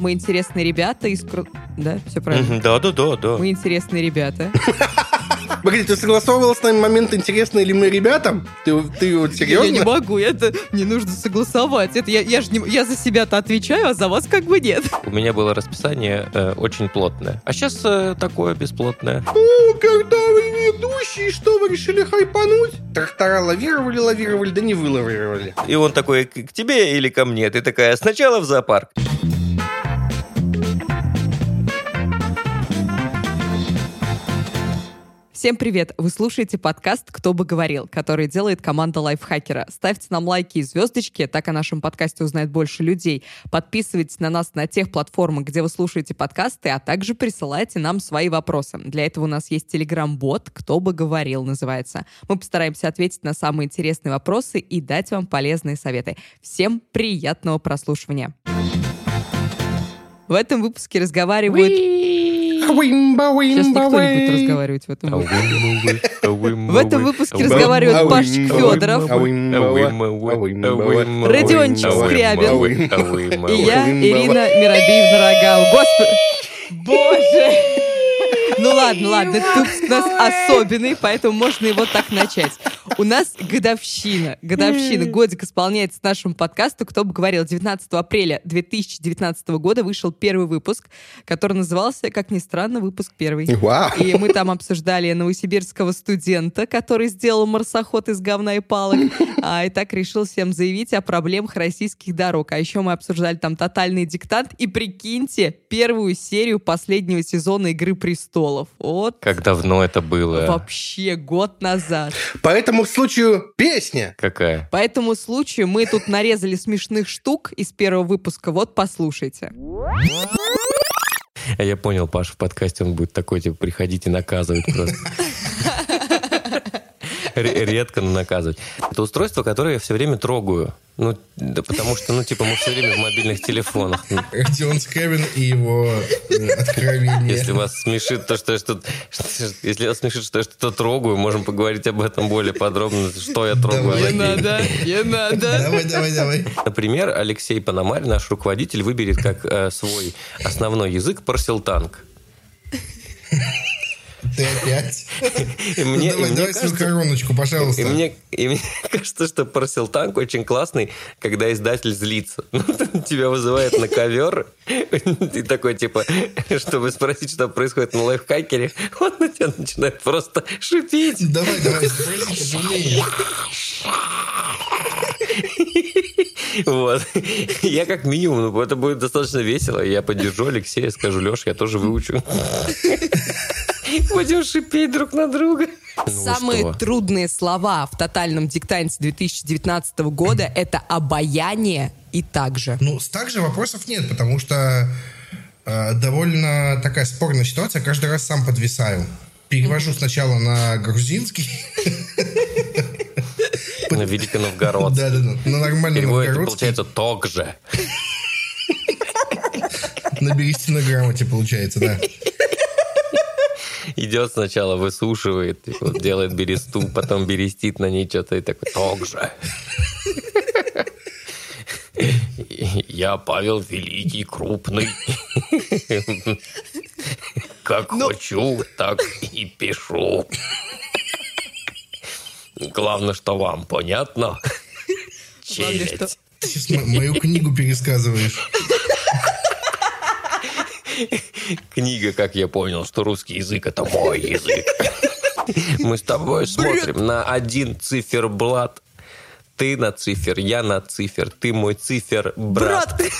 Мы интересные ребята из... Да, все правильно. Да, да, да, да. Мы интересные ребята. Погоди, ты согласовывала с нами момент, интересны ли мы ребятам? Ты, ты вот Я не серьезно? могу, это не нужно согласовать. Это я, я же не, я за себя-то отвечаю, а за вас как бы нет. У меня было расписание э, очень плотное. А сейчас такое бесплотное. О, когда вы ведущие, что вы решили хайпануть? Трактора лавировали, лавировали, да не вылавировали. И он такой, к тебе или ко мне? Ты такая, сначала в зоопарк. Всем привет! Вы слушаете подкаст «Кто бы говорил», который делает команда Лайфхакера. Ставьте нам лайки и звездочки, так о нашем подкасте узнает больше людей. Подписывайтесь на нас на тех платформах, где вы слушаете подкасты, а также присылайте нам свои вопросы. Для этого у нас есть телеграм-бот «Кто бы говорил» называется. Мы постараемся ответить на самые интересные вопросы и дать вам полезные советы. Всем приятного прослушивания! В этом выпуске разговаривают... Сейчас никто не будет разговаривать в этом выпуске. В этом выпуске разговаривают Пашечка Федоров, Родиончик Скрябин и я, Ирина Миробиевна Рогал. Господи! Боже! Ну ладно, ладно, выпуск у нас особенный, поэтому можно его так начать. У нас годовщина, годовщина, годик исполняется нашему подкасту. Кто бы говорил, 19 апреля 2019 года вышел первый выпуск, который назывался, как ни странно, выпуск первый. Вау. И мы там обсуждали новосибирского студента, который сделал марсоход из говна и палок. А, и так решил всем заявить о проблемах российских дорог. А еще мы обсуждали там тотальный диктант. И прикиньте, первую серию последнего сезона «Игры престолов». Вот Как давно это было? вообще год назад. По этому случаю песня. Какая? По этому случаю мы тут нарезали смешных штук из первого выпуска. Вот послушайте. А я понял, Паша, в подкасте он будет такой, типа, приходить и наказывать просто. Редко, наказывать. Это устройство, которое я все время трогаю. Ну, да потому что, ну, типа, мы все время в мобильных телефонах. Родион Скрябин и его э, откровение. Если вас смешит то, что я что если вас смешит, что я что-то трогаю, можем поговорить об этом более подробно, что я трогаю. Давай. Не надо, не надо. Давай, давай, давай. Например, Алексей Пономарь, наш руководитель, выберет как э, свой основной язык парсилтанг. Ты опять. И мне, и давай, давай свою кажется, короночку, пожалуйста. и мне, и мне кажется, что парсилтанг очень классный, когда издатель злится. Тебя вызывает на ковер, и такой, типа, чтобы спросить, что происходит на лайфхакере, он на тебя начинает просто шипеть. Давай, давай, спроси. Вот. Я как минимум, ну, это будет достаточно весело. Я поддержу Алексея, скажу, Леш, я тоже выучу. Будем шипеть друг на друга. Ну, Самые что? трудные слова в тотальном диктанте 2019 года — это обаяние и также. Ну, с также вопросов нет, потому что э, довольно такая спорная ситуация. Каждый раз сам подвисаю. Перевожу сначала на грузинский. На Великий Новгород. Да-да-да. На нормальный новгородский. получается, ток же. На грамоте получается, да. Идет сначала, высушивает, вот делает бересту, потом берестит на ней что-то и такой, ток же. Я Павел Великий, крупный. Как хочу, так и пишу. Главное, что вам понятно. Главное, что-. Ты сейчас мо- мою книгу пересказываешь. Книга, как я понял, что русский язык это мой язык. Мы с тобой смотрим на один циферблат. Ты на цифер, я на цифер, ты мой цифер брат.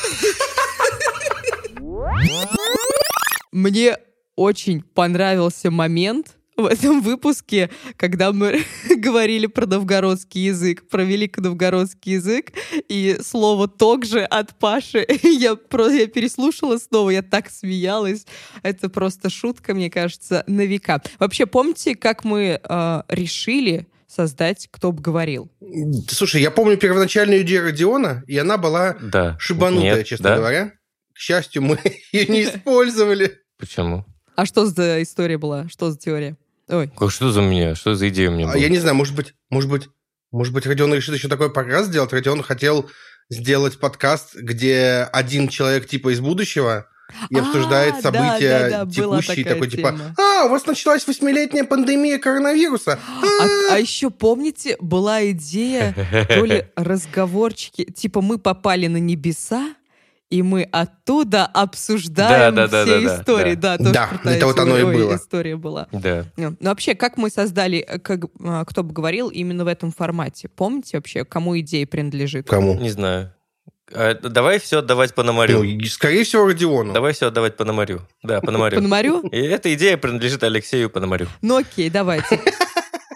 Мне очень понравился момент в этом выпуске, когда мы говорили про новгородский язык, про великоновгородский язык, и слово «ток же» от Паши. Я, про, я переслушала снова, я так смеялась. Это просто шутка, мне кажется, на века. Вообще, помните, как мы э, решили создать «Кто бы говорил»? Слушай, я помню первоначальную идею Родиона, и она была Да. шибанутая, Нет, честно да? говоря. К счастью, мы ее не использовали. Почему? А что за история была? Что за теория? Ой, Как, Что за меня? Что за идея у меня А была? я не знаю, может быть, может быть, может быть, Родион решит еще такой подкаст сделать. Родион хотел сделать подкаст, где один человек типа из будущего и А, обсуждает да, события да, да, была текущие, такой типа, тема. а, у вас началась восьмилетняя пандемия коронавируса. А, а еще помните, была идея, то ли разговорчики, типа мы попали на небеса, и мы оттуда обсуждаем Да, да, да, все да, да, истории. да. Да, тоже Да, крутая это вот оно и было. история была. Да. Ну, ну, вообще, как мы создали, э, как, а, кто бы говорил, именно в этом формате? Помните вообще, кому идея принадлежит? Кому? Не знаю. А, давай все отдавать Пономарю. Ну, скорее всего, Родиону. Давай все отдавать Пономарю. Да, Пономарю. Пономарю? И эта идея принадлежит Алексею Пономарю. Ну окей, давайте.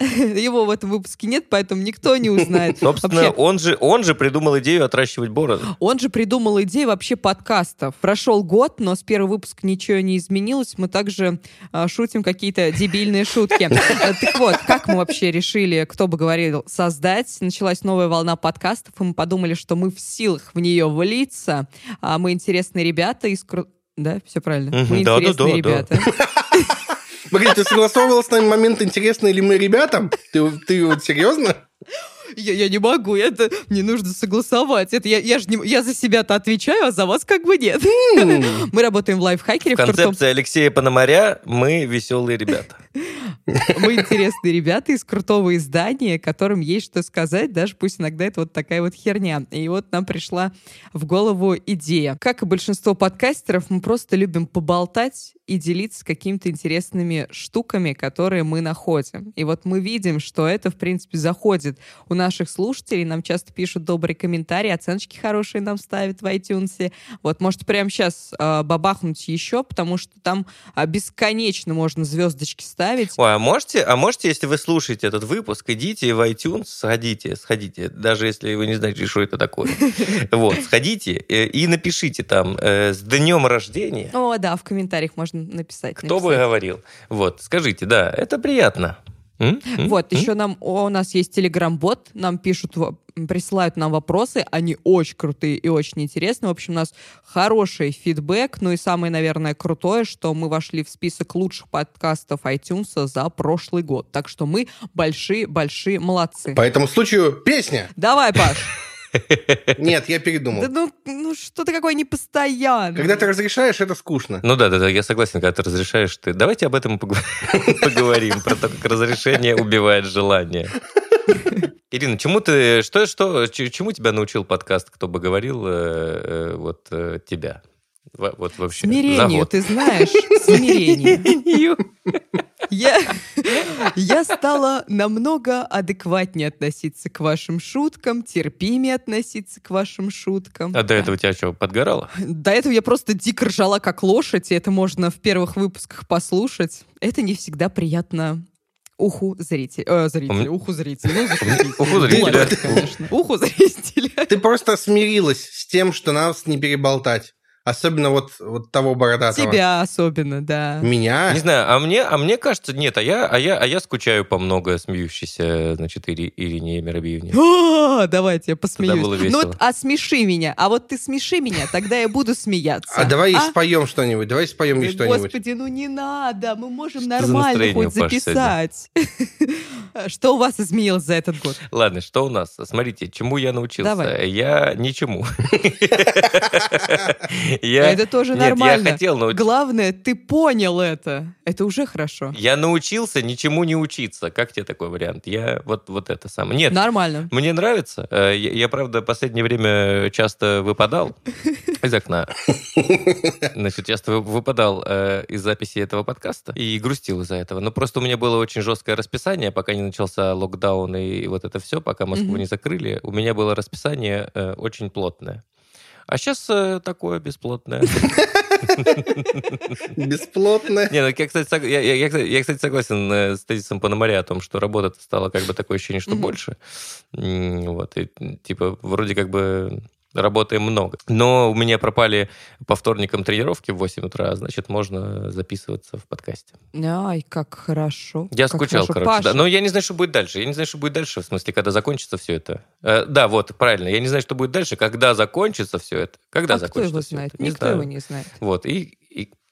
Его в этом выпуске нет, поэтому никто не узнает. Собственно, Вообще, он же, он же придумал идею отращивать бороду. Он же придумал идею вообще подкастов. Прошел год, но с первого выпуска ничего не изменилось. Мы также а, шутим какие-то дебильные шутки. Э, Так вот, как мы вообще решили, кто бы говорил, создать? Началась новая волна подкастов, и мы подумали, что мы в силах в нее влиться. А мы интересные ребята из... Да, все правильно. Мы интересные ребята. Погоди, ты согласовывал с нами момент, интересны ли мы ребятам? Ты, ты вот серьезно? Я, я не могу, это мне нужно согласовать. Это я, я, ж не- я за себя-то отвечаю, а за вас как бы нет. Мы работаем в лайфхакере, В концепции Алексея Пономаря мы веселые ребята. Мы интересные ребята из крутого издания, которым есть что сказать, даже пусть иногда это вот такая вот херня. И вот нам пришла в голову идея. Как и большинство подкастеров, мы просто любим поболтать и делиться какими-то интересными штуками, которые мы находим. И вот мы видим, что это, в принципе, заходит у наших слушателей. Нам часто пишут добрые комментарии, оценочки хорошие нам ставят в iTunes. Вот, может, прямо сейчас бабахнуть еще, потому что там а, бесконечно можно звездочки ставить. Ой, а можете, а можете, если вы слушаете этот выпуск, идите в iTunes, сходите, сходите, даже если вы не знаете, что это такое. Вот, сходите э, и напишите там э, с днем рождения. О, да, в комментариях можно написать. Кто бы говорил? Вот, скажите, да, это приятно. М? Вот, еще нам, о, у нас есть телеграм-бот, нам пишут, во- присылают нам вопросы, они очень крутые и очень интересные. В общем, у нас хороший фидбэк, ну и самое, наверное, крутое, что мы вошли в список лучших подкастов iTunes за прошлый год. Так что мы большие-большие молодцы. По этому случаю песня. Давай, Паш. Нет, я Да передумал. ну, ну что ты какой непостоянный. Когда ты разрешаешь, это скучно. Ну да, да, да, я согласен, когда ты разрешаешь, ты... Давайте об этом поговорим, про то, как разрешение убивает желание. Ирина, чему ты, что, что, чему тебя научил подкаст, кто бы говорил, э, э, вот э, тебя? Во- Вот вообще. за Смирению, год. ты знаешь, смирению. Я, я стала намного адекватнее относиться к вашим шуткам, терпимее относиться к вашим шуткам. А до этого тебя что, подгорало? До этого я просто дико ржала как лошадь, и это можно в первых выпусках послушать. Это не всегда приятно уху зрителя. Э, зрителя, уху зрителя. Ну. Уху зрителя. конечно. Уху зрителя. Ты просто смирилась с тем, что нас не переболтать. Особенно вот, вот того бородатого. Тебя особенно, да. Меня? Не знаю, а мне, а мне кажется, нет, а я, а я, а я скучаю по много смеющейся, значит, Ири- Ирине Миробиевне. А, давайте я посмеюсь. было Ну, весело. вот, а смеши меня. А вот ты смеши меня, тогда я буду смеяться. А давай А? споем что-нибудь. Давай споем ей что-нибудь. Господи, ну не надо, мы можем Что нормально хоть записать. Что у вас изменилось за этот год? Ладно, что у нас? Смотрите, чему я научился? Давай. Я ничему. Я- Это тоже Нет, я нормально. хотел научиться. Главное, ты понял это. Это уже хорошо. Я научился ничему не учиться. Как тебе такой вариант? Я вот, вот это самое. Нет, Нормально. мне нравится. Э, Я, я, правда, в последнее время часто выпадал из окна. Значит, часто вы- выпадал э, из записи этого подкаста и грустил из-за этого. Но просто у меня было очень жесткое расписание, пока не начался локдаун и вот это все, пока Москву не закрыли. У меня было расписание э, очень плотное. А сейчас такое бесплотное. Бесплотно. Не, ну я, кстати, я, я- я, кстати, согласен э, с тезисом Пономаря о том, что работа стала как бы такое ощущение, что больше. Вот, и, типа, вроде как бы работаем много. Но у меня пропали по вторникам тренировки в 8 утра, значит, можно записываться в подкасте. Ай, как хорошо. Я как скучал, хорошо. короче. Паша, да. Но я не знаю, что будет дальше. Я не знаю, что будет дальше, в смысле, когда закончится все это. Э, да, вот, правильно. Я не знаю, что будет дальше, когда закончится все это. Когда а кто закончится его всё знает? это. Не Никто знаю. его не знает. Вот, и,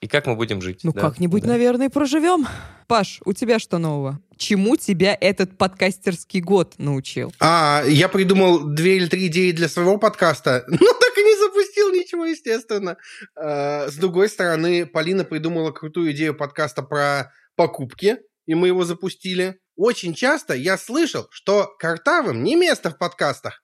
и как мы будем жить? Ну, да, как-нибудь, да. наверное, проживем. Паш, у тебя что нового? Чему тебя этот подкастерский год научил? А, я придумал две или три идеи для своего подкаста, но так и не запустил ничего, естественно. А, С другой стороны, Полина придумала крутую идею подкаста про покупки, и мы его запустили. Очень часто я слышал, что картавым не место в подкастах.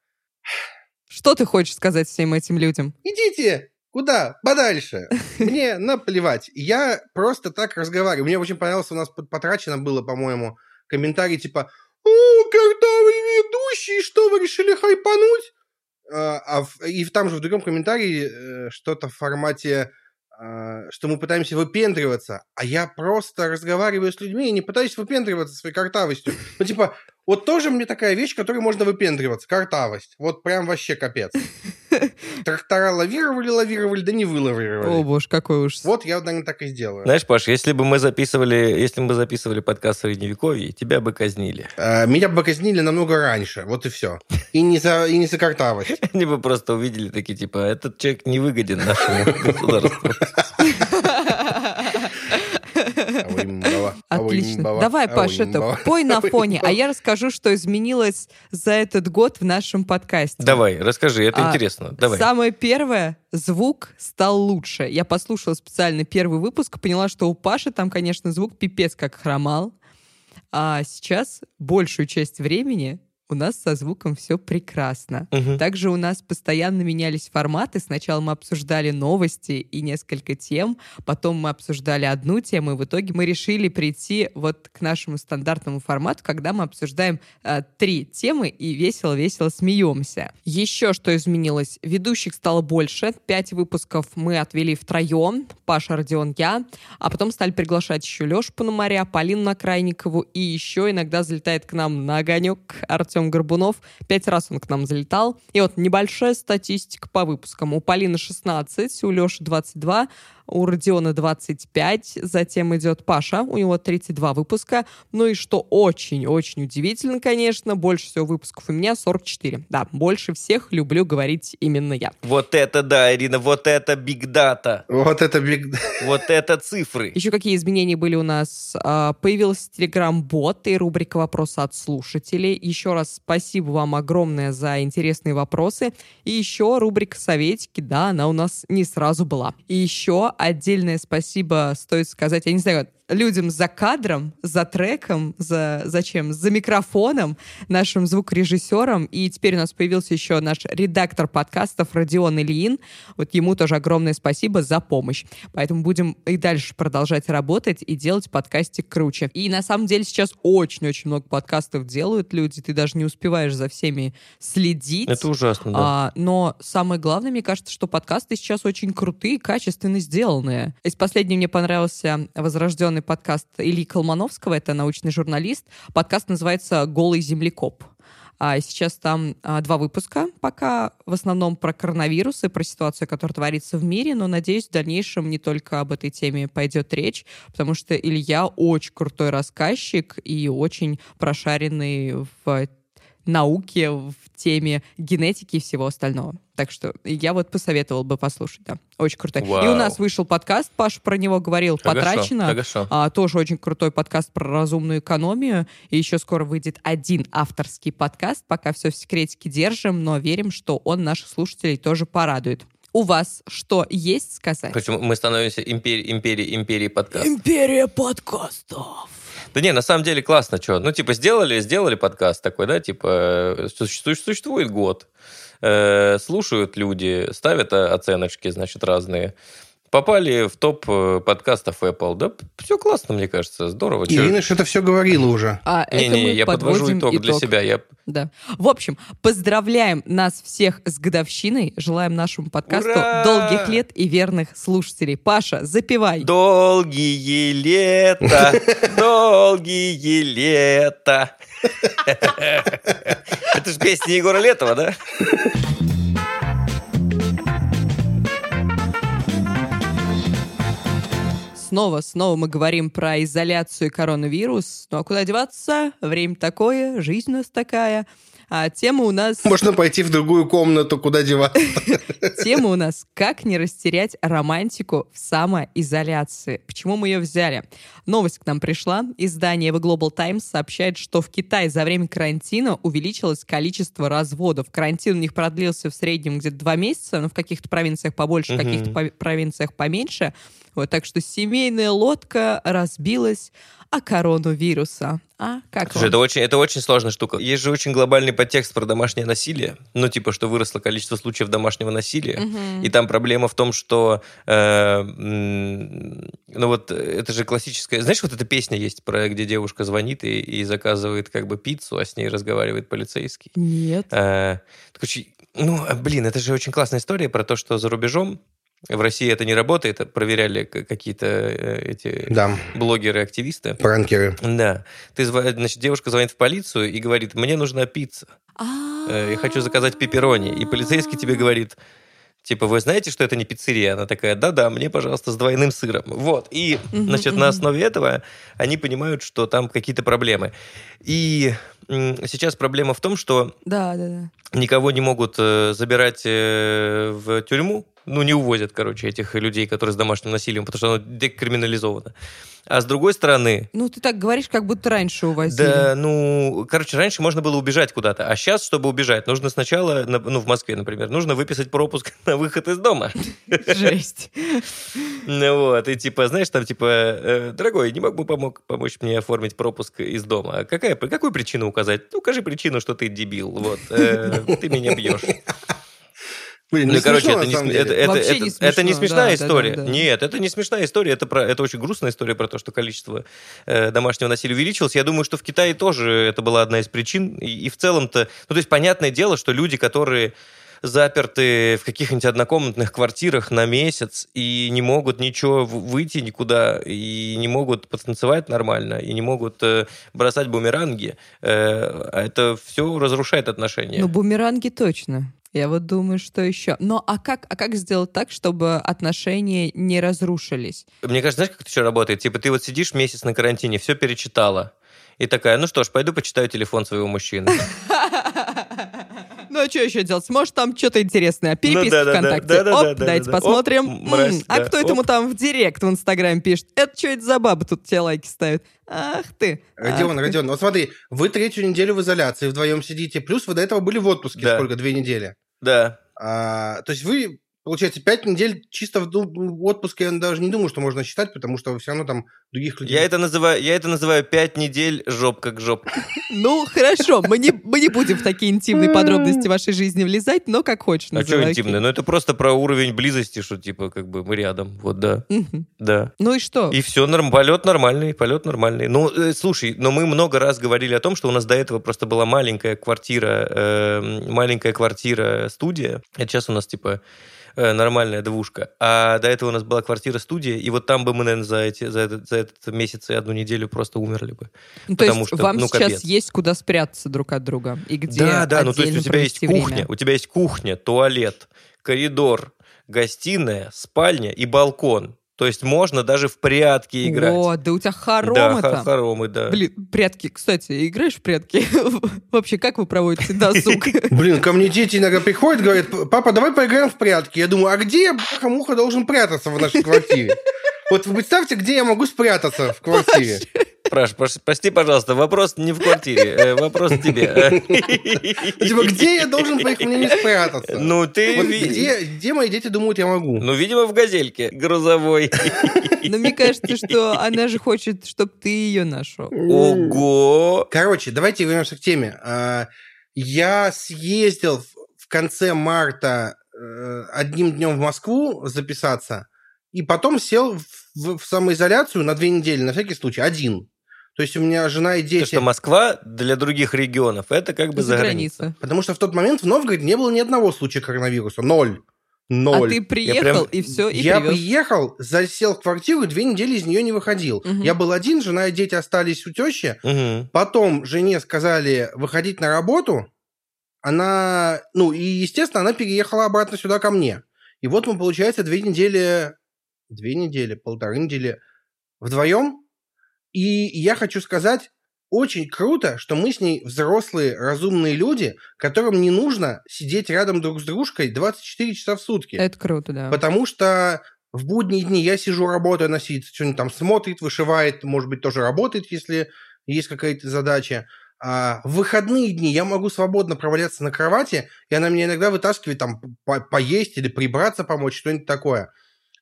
Что ты хочешь сказать всем этим людям? Идите куда? Подальше. Мне наплевать. Я просто так разговариваю. Мне очень понравился, у нас потрачено было, по-моему, комментарий типа «О, картавый ведущий, что вы решили хайпануть?» А, а и там же в другом комментарии э, что-то в формате, а, что мы пытаемся выпендриваться, а я просто разговариваю с людьми и не пытаюсь выпендриваться своей картавостью. Ну, типа, вот тоже мне такая вещь, которой можно выпендриваться. Картавость. Вот прям вообще капец. Трактора лавировали, лавировали, да не О, вылавировали. боже, какой ужас. Вот я, наверное, так и сделаю. Знаешь, Паш, если бы мы записывали, если бы мы записывали подкаст Средневековье, тебя бы казнили. Э, Меня бы казнили намного раньше, вот и все. И не за, и не за картавость. Они бы просто увидели такие, типа, этот человек не выгоден нашему государству. Отлично. Давай, Паш, это пой на фоне, а я расскажу, что изменилось за этот год в нашем подкасте. Давай, расскажи, это А, интересно. Давай. Самое первое, звук стал лучше. Я послушала специально первый выпуск, поняла, что у Паши там, конечно, звук пипец как хромал. А сейчас большую часть времени у нас со звуком все прекрасно. Мгм. Также у нас постоянно менялись форматы. Сначала мы обсуждали новости и несколько тем, потом мы обсуждали одну тему, и в итоге мы решили прийти вот к нашему стандартному формату, когда мы обсуждаем э, три темы и весело-весело смеемся. Еще что изменилось? Ведущих стало больше. Пять выпусков мы отвели втроем. Паша, Родион, я. А потом стали приглашать еще Лешу Пономаря, Полину Накрайникову, и еще иногда залетает к нам на огонек Артем Горбунов. Пять раз он к нам залетал. И вот небольшая статистика по выпускам. У Полины 16, у Леши 22, у Родиона 25, затем идет Паша, у него 32 выпуска. Ну и что очень-очень удивительно, конечно, больше всего выпусков у меня 44. Да, больше всех люблю говорить именно я. Вот это да, Ирина, вот это биг дата, Вот это биг... вот это цифры. Еще какие изменения были у нас? А, Появился телеграм-бот и рубрика «Вопросы от слушателей». Еще раз спасибо вам огромное за интересные вопросы. И еще рубрика «Советики». Да, она у нас не сразу была. И еще отдельное спасибо стоит сказать, я не знаю, людям за кадром, за треком, за зачем, за микрофоном, нашим звукорежиссером. И теперь у нас появился еще наш редактор подкастов Родион Ильин. Вот ему тоже огромное спасибо за помощь. Поэтому будем и дальше продолжать работать и делать подкастик круче. И на самом деле сейчас очень-очень много подкастов делают люди. Ты даже не успеваешь за всеми следить. Это ужасно, да. А, но самое главное, мне кажется, что подкасты сейчас очень крутые, качественно сделанные. Из последнего мне понравился возрожденный подкаст Ильи Колмановского, это научный журналист. Подкаст называется «Голый землекоп». А сейчас там а, два выпуска, пока в основном про коронавирус и про ситуацию, которая творится в мире, но, надеюсь, в дальнейшем не только об этой теме пойдет речь, потому что Илья очень крутой рассказчик и очень прошаренный в науке, в теме генетики и всего остального. Так что я вот посоветовал бы послушать, да. Очень крутой. И у Вау. нас вышел подкаст, Паша про него говорил, Хорошо, «Потрачено». хорошо. А, тоже очень крутой подкаст про разумную экономию. И еще скоро выйдет один авторский подкаст. Пока все в секретике держим, но верим, что он наших слушателей тоже порадует. У вас что есть сказать? Почему мы становимся империей, империей, империей подкаста? Империя подкастов. Да не, на самом деле классно, что. Ну, типа, сделали, сделали подкаст такой, да, типа, э, существует, существует год. Э, слушают люди, ставят э, оценочки, значит, разные. Попали в топ э, подкастов Apple. Да, все классно, мне кажется, здорово. Ирина что-то все говорила уже. А это Не-не, мы я подвожу подводим итог, для себя. Я... Да. В общем, поздравляем нас всех с годовщиной. Желаем нашему подкасту Ура! долгих лет и верных слушателей. Паша, запивай. Долгие лета, долгие лета. Это же песня Егора Летова, да? Снова, снова мы говорим про изоляцию и коронавирус. Ну а куда деваться? Время такое, жизнь у нас такая. А тема у нас... Можно пойти в другую комнату, куда деваться. Тема у нас «Как не растерять романтику в самоизоляции». Почему мы ее взяли? Новость к нам пришла. Издание The Global Times сообщает, что в Китае за время карантина увеличилось количество разводов. Карантин у них продлился в среднем где-то два месяца, но в каких-то провинциях побольше, в каких-то провинциях поменьше. Вот, так что семейная лодка разбилась о корону вируса. А как Слушай, вам? это очень, это очень сложная штука. Есть же очень глобальный подтекст про домашнее насилие. Ну, типа, что выросло количество случаев домашнего насилия. Мгм. И там проблема в том, что... э, ну, вот это же классическая... Знаешь, вот эта песня есть, про где девушка звонит и, и заказывает как бы пиццу, а с ней разговаривает полицейский. Нет. Э, очень- ну, блин, это же очень классная история про то, что за рубежом в России это не работает. Проверяли какие-то э, эти Да, блогеры-активисты. пранкеры. Да. Ты, значит, девушка звонит в полицию и говорит, мне нужна пицца. Э, Я хочу заказать пепперони. И полицейский тебе говорит, типа, вы знаете, что это не пиццерия? Она такая, да-да, мне, пожалуйста, с двойным сыром. Вот. И, значит, на основе этого они понимают, что там какие-то проблемы. И сейчас проблема в том, что Да, да, да. никого не могут э, забирать в тюрьму. Ну, не увозят, короче, этих людей, которые с домашним насилием, потому что оно декриминализовано. А с другой стороны, Ну, ты так говоришь, как будто раньше увозили. да, ну, короче, раньше можно было убежать куда-то, а сейчас, чтобы убежать, нужно сначала, на- ну, в Москве, например, нужно выписать пропуск на выход из дома. Жесть. Ну вот, и типа, знаешь, там типа, э, дорогой, не мог бы помог, помочь мне оформить пропуск из дома? Какая, какую причину указать? Ну, укажи причину, что ты дебил, вот, э, ты меня бьешь. Блин, Ну, не короче, смешно, это не, см- это, это- Вообще это- не это не смешно, смешная да, да, история. да, да. Нет, это не смешная история. Это, про, это очень грустная история про то, что количество э, домашнего насилия увеличилось. Я думаю, что в Китае тоже это была одна из причин. И, и в целом-то... Ну, то есть, понятное дело, что люди, которые заперты в каких-нибудь однокомнатных квартирах на месяц и не могут ничего выйти никуда, и не могут потанцевать нормально, и не могут э, бросать бумеранги, э, это все разрушает отношения. Ну, бумеранги точно. Я вот думаю, что еще. Но а как, а как сделать так, чтобы отношения не разрушились? Мне кажется, знаешь, как это еще работает? Типа ты вот сидишь месяц на карантине, все перечитала. И такая, ну что ж, пойду почитаю телефон своего мужчины. Ну, а что еще делать? Может, там что-то интересное. Переписка Ну да, ВКонтакте. Оп, да, да, дайте да. посмотрим. А кто этому там в директ в Инстаграме пишет? Это что это за баба тут тебе лайки ставит? Ах ты. Родион. Родион, вот смотри, вы третью неделю в изоляции вдвоем сидите, плюс вы до этого были в отпуске сколько? Две недели. Да. А, то есть вы, получается, пять недель чисто в, отпуске, я даже не думаю, что можно считать, потому что вы все равно там других людей... Я это называю, я это называю пять недель жоп как жоп. Ну, хорошо, мы не, мы не будем в такие интимные подробности вашей жизни влезать, но как хочешь А что интимное? Ну это просто про уровень близости, что типа как бы мы рядом. Вот да, да. Ну и что? И все, норм, полет нормальный, полет нормальный. Ну, э, слушай, но мы много раз говорили о том, что у нас до этого просто была маленькая квартира, э, маленькая квартира-студия. А сейчас у нас, типа, нормальная двушка. А до этого у нас была квартира-студия, и вот там бы мы, наверное, за, эти, за, этот, за этот месяц и одну неделю просто умерли бы. Ну, то потому есть что, вам ну, сейчас капец. есть куда спрятаться друг от друга? И где да, да, ну то есть у тебя есть кухня, время? у тебя есть кухня, туалет, коридор, гостиная, спальня и балкон. То есть можно даже в прятки играть. О, да у тебя да, хоромы ха- там. хоромы, да. Блин, прятки, кстати, играешь в прятки? Вообще, как вы проводите досуг? Блин, ко мне дети иногда приходят, говорят, папа, давай поиграем в прятки. Я думаю, а где бляха-муха должен прятаться в нашей квартире? Вот вы представьте, где я могу спрятаться в квартире. Праш, прош- прости, пожалуйста, вопрос не в квартире, э, вопрос тебе. Типа, где я должен, по их мнению, спрятаться? Ну, ты... Вот ви- где, где мои дети думают, я могу? Ну, видимо, в газельке грузовой. Но мне кажется, что она же хочет, чтобы ты ее нашел. Ого! Короче, давайте вернемся к теме. А, Я съездил в- в конце марта э, одним днем в Москву записаться, и потом сел в, в- самоизоляцию на две недели, на всякий случай, один. То есть у меня жена и То, дети... что Москва для других регионов, это как бы За за границей. граница. Потому что в тот момент в Новгороде не было ни одного случая коронавируса. Ноль. А Ноль. ты приехал, прям- и все, и я привез. приехал, засел в квартиру, и две недели из нее не выходил. Мгм. Я был один, жена и дети остались у тещи. Мгм. Потом жене сказали выходить на работу. Она, ну, и, естественно, она переехала обратно сюда ко мне. И вот мы, получается, две недели, две недели, полторы недели вдвоем. И я хочу сказать, очень круто, что мы с ней взрослые, разумные люди, которым не нужно сидеть рядом друг с дружкой 24 часа в сутки. Это круто, да. Потому что в будние дни я сижу, работаю, она сидит, что-нибудь там смотрит, вышивает, может быть, тоже работает, если есть какая-то задача. А в выходные дни я могу свободно проваляться на кровати, и она меня иногда вытаскивает там по поесть или прибраться помочь, что-нибудь такое.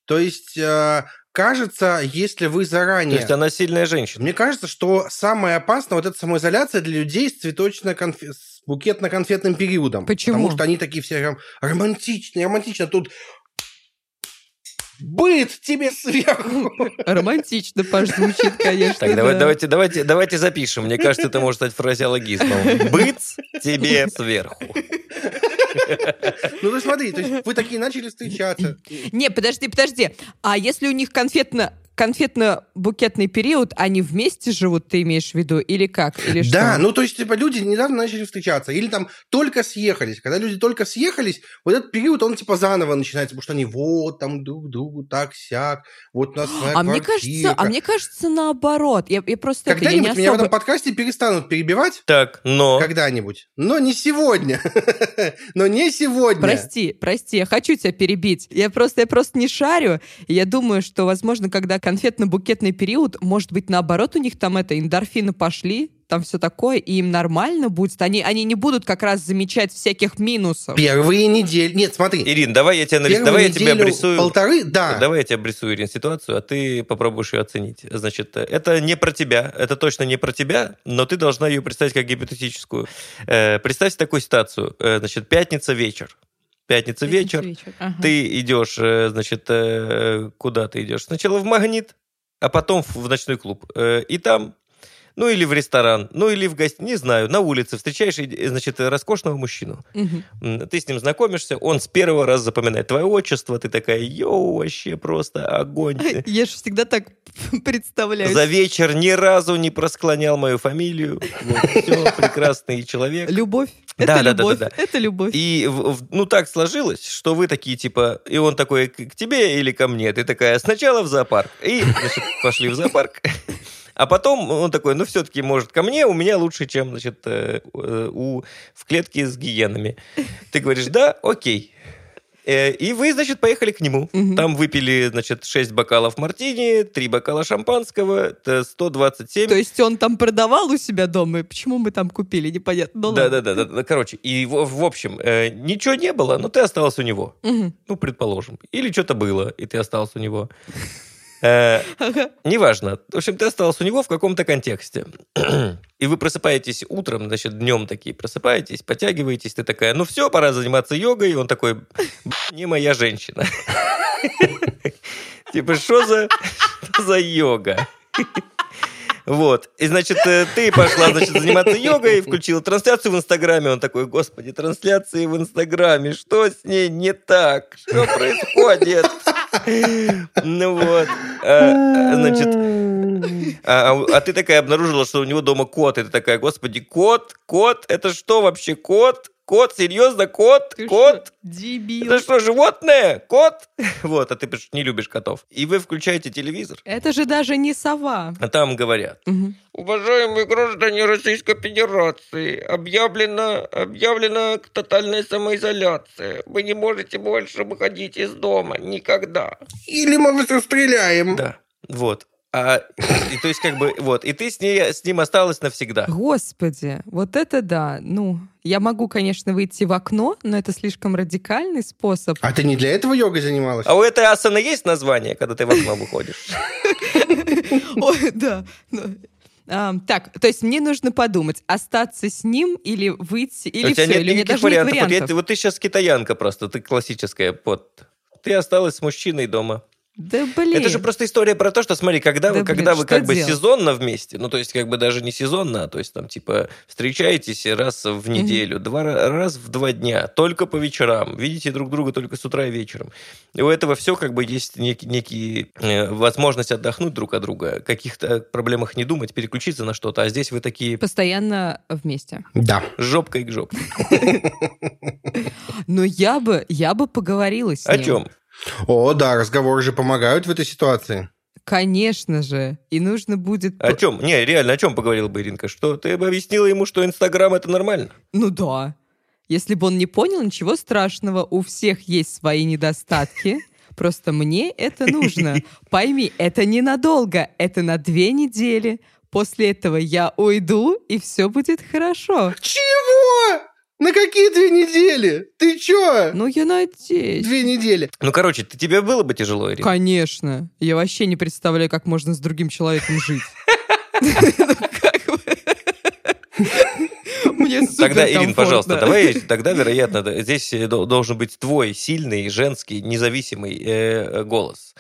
То есть, э, кажется, если вы заранее... То есть она сильная женщина. Мне кажется, что самое опасное вот эта самоизоляция для людей с цветочно-конфетным с букетно-конфетным периодом. Почему? Потому что они такие все прям романтичные, романтично. Тут быт тебе сверху. Романтично, Паш, звучит, конечно. Так, давай, да. давайте, давайте, давайте запишем. Мне кажется, это может стать фразеологизмом. Быт тебе сверху. Ну, ты смотри, то есть вы такие начали встречаться. Не, подожди, подожди. А если у них конфетно конфетно-букетный период, они вместе живут, ты имеешь в виду, или как? Или что? Да, ну то есть, типа, люди недавно начали встречаться, или там только съехались. Когда люди только съехались, вот этот период, он типа заново начинается, потому что они вот там друг другу так сяк, вот у нас своя а мне кажется, а мне кажется, наоборот. Я, я просто Когда-нибудь меня в особо... этом подкасте перестанут перебивать, Так, но... когда-нибудь, но не сегодня. Но не сегодня. Прости, прости, я хочу тебя перебить. Я просто, я просто не шарю. И я думаю, что, возможно, когда конфетно-букетный период, может быть, наоборот, у них там это, эндорфины пошли, там все такое, и им нормально будет. Они, они не будут как раз замечать всяких минусов. Первые недели... Нет, смотри. Ирин, давай я тебе нарис- давай я тебе обрисую. Полторы, да. Давай я тебе обрисую, Ирин, ситуацию, а ты попробуешь ее оценить. Значит, это не про тебя, это точно не про тебя, но ты должна ее представить как гипотетическую. Э, представь такую ситуацию. Э, значит, пятница вечер. Пятница вечер. Ага. Ты идешь, э, значит, э, куда ты идешь? Сначала в магнит, а потом в в ночной клуб. Э, И там, ну или в ресторан, ну или в гости, не знаю, на улице встречаешь, значит, роскошного мужчину. М, Ты с ним знакомишься, он с первого раза запоминает твое отчество, ты такая, йоу, вообще просто огонь. Я же всегда так представляю. За вечер ни разу не просклонял мою фамилию. Вот, все, прекрасный человек. Любовь. Да, Это да, да, любовь. да, да. Это любовь. И, ну, так сложилось, что вы такие, типа, и он такой, к к тебе или ко мне? Ты такая, сначала в зоопарк. И, значит, пошли в зоопарк. А потом он такой, ну, все-таки, может, ко мне, у меня лучше, чем, значит, э, э, у, в клетке с гиенами. Ты говоришь, да, окей. Э, И вы, значит, поехали к нему. Мгм. Там выпили, значит, 6 бокалов мартини, 3 бокала шампанского, это 127. То есть он там продавал у себя дома, и почему мы там купили, непонятно. Ну, Да, ладно. да, да, да, да. Короче, и в, в общем, э, ничего не было, но ты осталась у него. Мгм. Ну, предположим. Или что-то было, и ты остался у него. Э. Неважно. В общем, ты остался у него в каком-то контексте. И вы просыпаетесь утром, значит, днем такие просыпаетесь, подтягиваетесь, ты такая, ну все, пора заниматься йогой. И он такой, «Б***ь, не моя женщина. Типа, что за, за йога? Вот. И, значит, э, ты пошла, значит, заниматься йогой, включила трансляцию в Инстаграме. Он такой, господи, трансляции в Инстаграме, что с ней не так? Что происходит? Ну вот. А, Значит, а, а- а ты такая обнаружила, что у него дома кот, ты такая, господи, кот, кот, это что вообще, кот? Кот, серьезно, кот, Ты кот? что, Дебил. Это что, животное? Кот? Вот, а ты пишешь, не любишь котов. И вы включаете телевизор, Это же даже не сова. а там говорят, Мгм. Уважаемые граждане Российской Федерации, объявлена, объявлена тотальная самоизоляция. Вы не можете больше выходить из дома никогда. Или мы вас расстреляем. Да, вот. А, и, то есть, как бы, вот, и ты с, ней, с ним осталась навсегда. Господи, вот это да. Ну, я могу, конечно, выйти в окно, но это слишком радикальный способ. А ты не для этого йогой занималась? А у этой асаны есть название, когда ты в окно выходишь? Ой, да. А, так, то есть мне нужно подумать, остаться с ним или выйти, или у тебя все, нет или никаких даже нет вариантов. Вот, я- вариантов. ты- вот ты сейчас китаянка просто, ты классическая. Вот. Ты осталась с мужчиной дома. Да блин. Это же просто история про то, что, смотри, когда Да, вы, блин, когда вы что как бы делать? сезонно вместе, ну, то есть, как бы даже не сезонно, а то есть, там, типа, встречаетесь раз в неделю, два, ра- раз в два дня, только по вечерам, видите друг друга только с утра и вечером. И у этого все как бы есть некий, некий э, возможность отдохнуть друг от друга, о каких-то проблемах не думать, переключиться на что-то, а здесь вы такие Постоянно вместе. Да. жопкой к жопке. Но я бы, я бы поговорила с О ним. чем? О, да, разговоры же помогают в этой ситуации. Конечно же. И нужно будет... О чем? Не, реально, о чем поговорила бы Иринка? Что ты бы объяснила ему, что Инстаграм это нормально? Ну да. Если бы он не понял, ничего страшного. У всех есть свои недостатки. Просто мне это нужно. Пойми, это ненадолго. Это на две недели. После этого я уйду, и все будет хорошо. Чего? На какие две недели? Ты чё? Ну, я надеюсь. Две недели. Ну, короче, ты, тебе было бы тяжело, Ирина? Конечно. Я вообще не представляю, как можно с другим человеком жить. Мне Тогда, Ирин, пожалуйста, давай, тогда, вероятно, здесь э, дол- должен быть твой сильный, женский, независимый э, голос.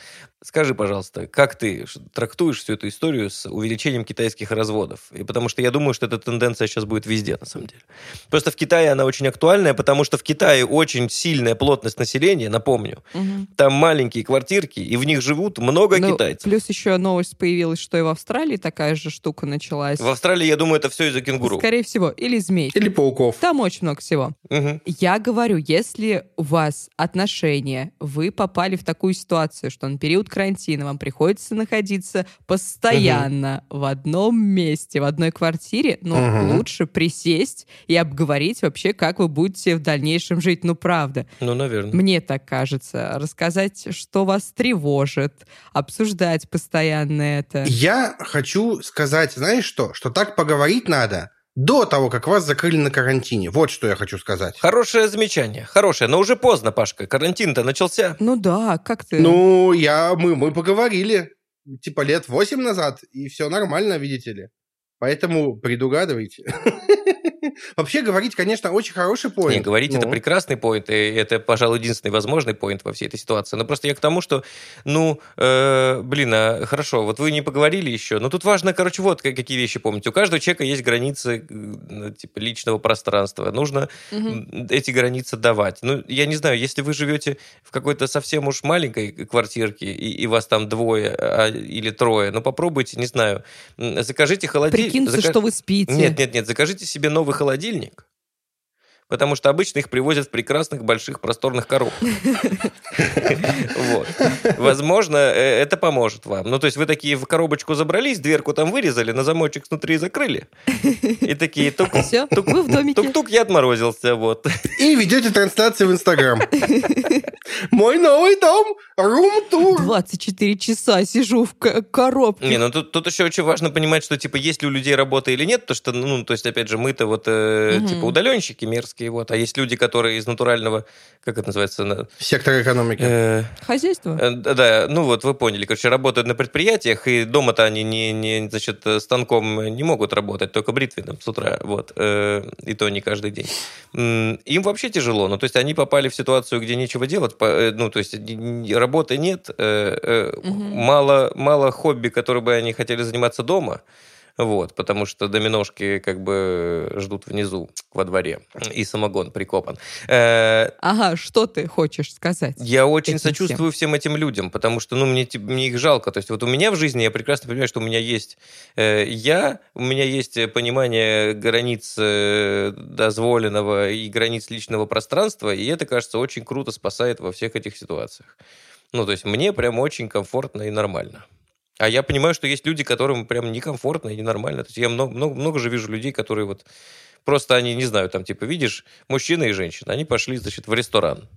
Скажи, пожалуйста, как ты трактуешь всю эту историю с увеличением китайских разводов? И потому что я думаю, что эта тенденция сейчас будет везде, на самом деле. Просто в Китае она очень актуальная, потому что в Китае очень сильная плотность населения, напомню. Мгм. Там маленькие квартирки, и в них живут много Ну, китайцев. Плюс еще новость появилась, что и в Австралии такая же штука началась. В Австралии, я думаю, это все из-за кенгуру. Скорее всего. Или змей. Или пауков. Там очень много всего. Мгм. Я говорю, если у вас отношения, вы попали в такую ситуацию, что на период карантина вам приходится находиться постоянно в одном месте, в одной квартире, ну, Мгм. лучше присесть и обговорить вообще, как вы будете в дальнейшем жить. Ну, правда. Ну, наверное. Мне так кажется. Рассказать, что вас тревожит, обсуждать постоянно это. Я хочу сказать, знаешь что? Что так поговорить надо до того, как вас закрыли на карантине. Вот что я хочу сказать. Хорошее замечание, хорошее, но уже поздно, Пашка. Карантин-то начался. Ну да, как ты? Ну, я, мы, мы поговорили, типа, лет восемь назад, и все нормально, видите ли. Поэтому предугадывайте. Вообще говорить, конечно, очень хороший поинт. Не, говорить это Ну. прекрасный поинт, и это, пожалуй, единственный возможный поинт во всей этой ситуации. Но просто я к тому, что, ну, э, блин, а, хорошо, вот вы не поговорили еще, но тут важно, короче, вот как- какие вещи помнить. У каждого человека есть границы, э, типа, личного пространства. Нужно м, эти границы давать. Ну, я не знаю, если вы живете в какой-то совсем уж маленькой квартирке, и, и вас там двое а, или трое, ну, попробуйте, не знаю, закажите холодильник. Прикиньте, что вы спите. Нет, нет, нет, закажите себе новый холодильник. Потому что обычно их привозят в прекрасных больших просторных коробках. Возможно, э, это поможет вам. Ну, то есть вы такие в коробочку забрались, дверку там вырезали, на замочек снутри закрыли. И такие тук Все, вы в домике. тук я отморозился, вот. И ведете трансляцию в Инстаграм. Мой новый дом, рум-тур. 24 часа сижу в ко- коробке. Не, ну тут, тут еще очень важно понимать, что типа есть ли у людей работа или нет, то что, ну, то есть, опять же, мы-то вот э, Мгм. типа удаленщики мерзкие, вот, а есть люди, которые из натурального, как это называется, на- Сектор экономики. э, Хозяйство. Э, Да, да, ну вот вы поняли, короче, работают на предприятиях, и дома-то они не, не, значит, э, станком не могут работать, только бритвенным с утра, вот, э, и то не каждый день. Им вообще тяжело, ну, то есть они попали в ситуацию, где нечего делать, по- э, ну, то есть работы нет, Мгм. мало, мало хобби, которые бы они хотели заниматься дома, вот, потому что доминошки как бы ждут внизу, во дворе, и самогон прикопан. Э, Ага, что ты хочешь сказать? я очень сочувствую всем этим людям, потому что, ну, мне, мне их жалко. То есть вот у меня в жизни, я прекрасно понимаю, что у меня есть э, я, у меня есть понимание границ э, дозволенного и границ личного пространства, и это, кажется, очень круто спасает во всех этих ситуациях. Ну, то есть мне прям очень комфортно и нормально. А я понимаю, что есть люди, которым прям некомфортно и ненормально. То есть я много, много, много же вижу людей, которые вот просто они, не знаю, там, типа, видишь, мужчина и женщина, они пошли, значит, в ресторан.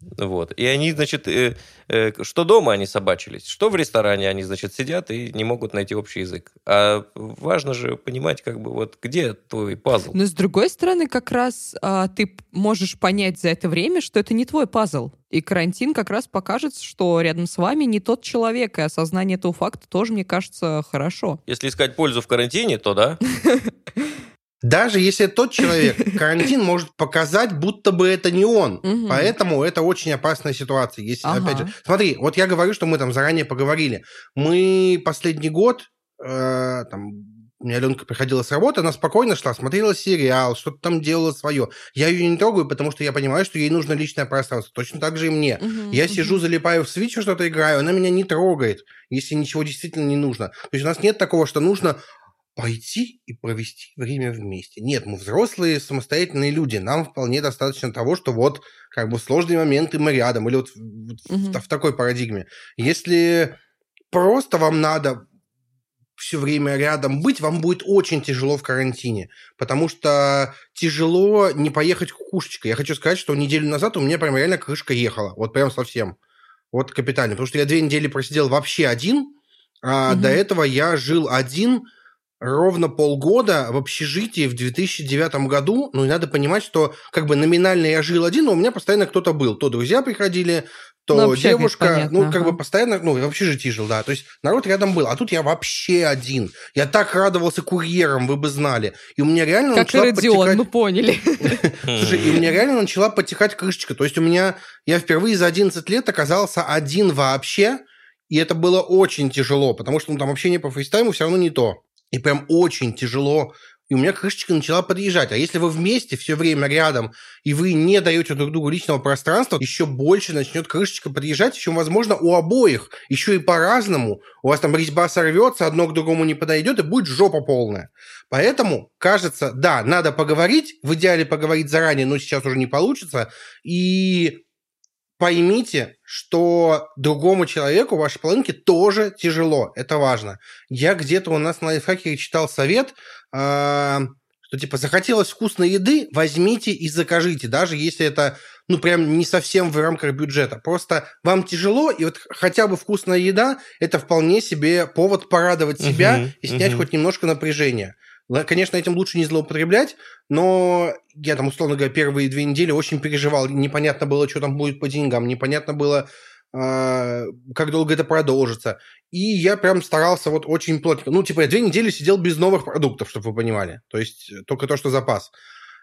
Вот. И они, значит, э, э, что дома они собачились, что в ресторане они, значит, сидят и не могут найти общий язык. А важно же понимать, как бы, вот где твой пазл. Но с другой стороны, как раз а, ты можешь понять за это время, что это не твой пазл. И карантин как раз покажет, что рядом с вами не тот человек, и осознание этого факта тоже, мне кажется, хорошо. Если искать пользу в карантине, то да. Даже если тот человек, карантин может показать, будто бы это не он. Мгм. Поэтому это очень опасная ситуация. Если, Ага. опять же, смотри, вот я говорю, что мы там заранее поговорили. Мы последний год, э, там, у меня Аленка приходила с работы, она спокойно шла, смотрела сериал, что-то там делала свое. Я ее не трогаю, потому что я понимаю, что ей нужно личное пространство. Точно так же и мне. Мгм, Я сижу, залипаю в свич, что-то играю, она меня не трогает, если ничего действительно не нужно. То есть у нас нет такого, что нужно пойти и провести время вместе. Нет, мы взрослые, самостоятельные люди. Нам вполне достаточно того, что вот как бы в сложные моменты мы рядом. Или вот, в- вот в- в такой парадигме. Если просто вам надо все время рядом быть, вам будет очень тяжело в карантине, потому что тяжело не поехать кукушечкой. Я хочу сказать, что неделю назад у меня прям реально крышка ехала, вот прям совсем. Вот капитально. Потому что я две недели просидел вообще один, а угу. до этого я жил один ровно полгода в общежитии в 2009 году. Ну, и надо понимать, что как бы номинально я жил один, но у меня постоянно кто-то был. То друзья приходили, то ну, девушка, понятно, ну, как ага. бы постоянно, ну, в общежитии жил, да. То есть народ рядом был. А тут я вообще один. Я так радовался курьерам, вы бы знали. И у меня реально как начала Родион, подтекать... мы поняли. Слушай, и у меня реально начала подтекать крышечка. То есть у меня... Я впервые за 11 лет оказался один вообще, и это было очень тяжело, потому что ну, там общение по фейстайму все равно не то. И прям очень тяжело и у меня крышечка начала подъезжать. А если вы вместе все время рядом, и вы не даете друг другу личного пространства, еще больше начнет крышечка подъезжать, еще, возможно, у обоих, еще и по-разному. У вас там резьба сорвется, одно к другому не подойдет, и будет жопа полная. Поэтому, кажется, да, надо поговорить, в идеале поговорить заранее, но сейчас уже не получится, и поймите, что другому человеку, вашей половинке, тоже тяжело. Это важно. Я где-то у нас на лайфхакере читал совет, э, что типа захотелось вкусной еды, возьмите и закажите, даже если это ну прям не совсем в рамках бюджета. Просто вам тяжело, и вот хотя бы вкусная еда – это вполне себе повод порадовать себя uh-huh, и снять uh-huh. хоть немножко напряжения. Конечно, этим лучше не злоупотреблять, но я там, условно говоря, первые две недели очень переживал. Непонятно было, что там будет по деньгам, непонятно было, э, как долго это продолжится. И я прям старался вот очень плотно. Ну, типа, я две недели сидел без новых продуктов, чтобы вы понимали. То есть только то, что запас.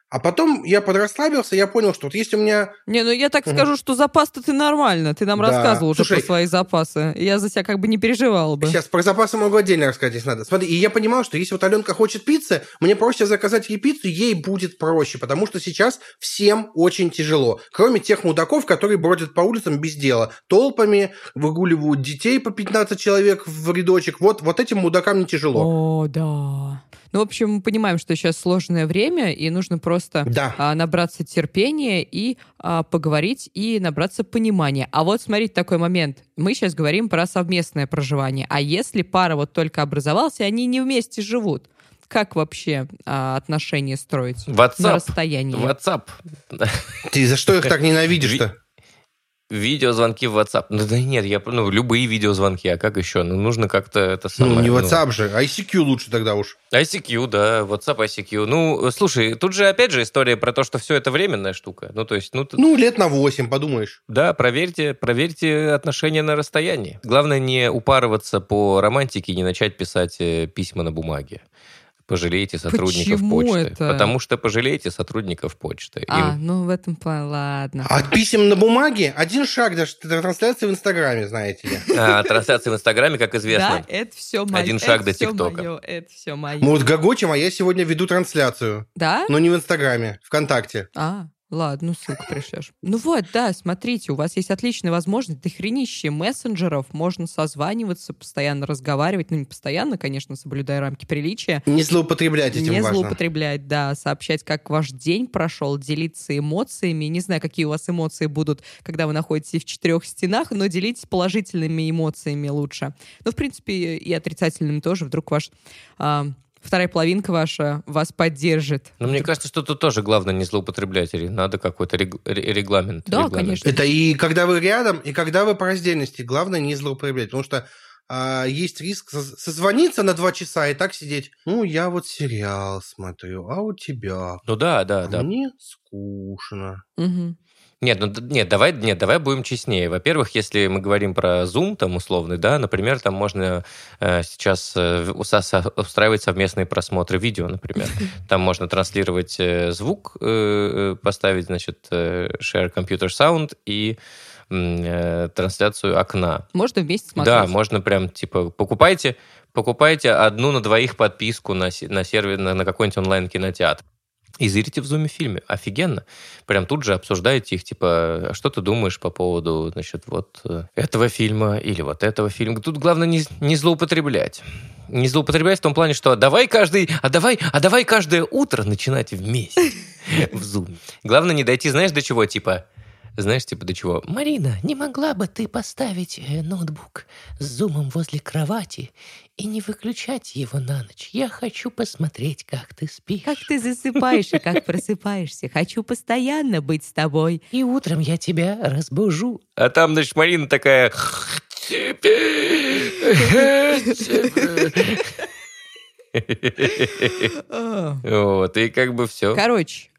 А потом я подрасслабился, я понял, что вот есть у меня... Не, ну я так угу. скажу, что запас-то ты нормально. Ты нам да. рассказывал уже Слушай, про свои запасы. Я за тебя как бы не переживал бы. Сейчас про запасы могу отдельно рассказать, если надо. Смотри, и я понимал, что если вот Аленка хочет пиццы, мне проще заказать ей пиццу, ей будет проще, потому что сейчас всем очень тяжело. Кроме тех мудаков, которые бродят по улицам без дела. Толпами, выгуливают детей по 15 человек в рядочек. Вот, вот этим мудакам не тяжело. О, да. Ну, в общем, мы понимаем, что сейчас сложное время, и нужно просто да. а, набраться терпения и а, поговорить, и набраться понимания. А вот смотрите такой момент. Мы сейчас говорим про совместное проживание. А если пара вот только образовалась, и они не вместе живут? как вообще а, отношения строить WhatsApp. на расстоянии? WhatsApp. Ты за что их так ненавидишь-то? Видеозвонки в WhatsApp. Ну да нет, я ну любые видеозвонки, а как еще? Ну нужно как-то это самое. Ну не WhatsApp ну... же, ICQ лучше тогда уж. ICQ, да, WhatsApp, ICQ. Ну слушай, тут же опять же история про то, что все это временная штука. Ну то есть, ну ну лет на 8, подумаешь. Да, проверьте, проверьте отношения на расстоянии. Главное не упарываться по романтике не начать писать э, письма на бумаге пожалейте сотрудников Почему почты. Это? Потому что пожалейте сотрудников почты. А, Им... ну в этом плане, ладно. От писем на бумаге один шаг даже трансляции в Инстаграме, знаете ли. А, трансляции в Инстаграме, как известно. Да, это все мое. Один шаг до ТикТока. Это все мое. Мы вот гогочем, а я сегодня веду трансляцию. Да? Но не в Инстаграме, ВКонтакте. А, Ладно, ну ссылку пришлешь. Ну вот, да, смотрите, у вас есть отличная возможность, дохренище мессенджеров, можно созваниваться, постоянно разговаривать, ну не постоянно, конечно, соблюдая рамки приличия. Не злоупотреблять этим Не важно. злоупотреблять, да, сообщать, как ваш день прошел, делиться эмоциями. Не знаю, какие у вас эмоции будут, когда вы находитесь в четырех стенах, но делитесь положительными эмоциями лучше. Ну, в принципе, и отрицательными тоже, вдруг ваш а, вторая половинка ваша вас поддержит. Но мне кажется, что тут тоже главное не злоупотреблять. Надо какой-то рег- регламент. Да, регламент. конечно. Это и когда вы рядом, и когда вы по раздельности. Главное не злоупотреблять. Потому что а, есть риск созвониться на два часа и так сидеть. Ну, я вот сериал смотрю, а у тебя? Ну да, да, а да. Мне скучно. Угу. Нет, ну нет, давай, нет, давай будем честнее. Во-первых, если мы говорим про Zoom, там условный, да, например, там можно э, сейчас э, устраивать совместные просмотры видео, например. Там можно транслировать э, звук, э, э поставить, значит, э, share computer sound и э, трансляцию окна. Можно вместе смотреть. Да, можно прям типа покупайте покупайте одну на двоих подписку на, на сервер на, на какой-нибудь онлайн кинотеатр и зрите в зуме фильме. Офигенно. Прям тут же обсуждаете их, типа, «А что ты думаешь по поводу, значит, вот э, этого фильма или вот этого фильма. Тут главное не, не злоупотреблять. Не злоупотреблять в том плане, что а давай каждый, а давай, а давай каждое утро начинать вместе в зуме. Главное не дойти, знаешь, до чего, типа, Знаешь, типа до чего? Марина, не могла бы ты поставить э, ноутбук с зумом возле кровати и не выключать его на ночь? Я хочу посмотреть, как ты спишь. Как ты засыпаешь и как просыпаешься. Хочу постоянно быть с тобой. И утром я тебя разбужу. А там, значит, Марина такая... Вот, и как бы все. Короче,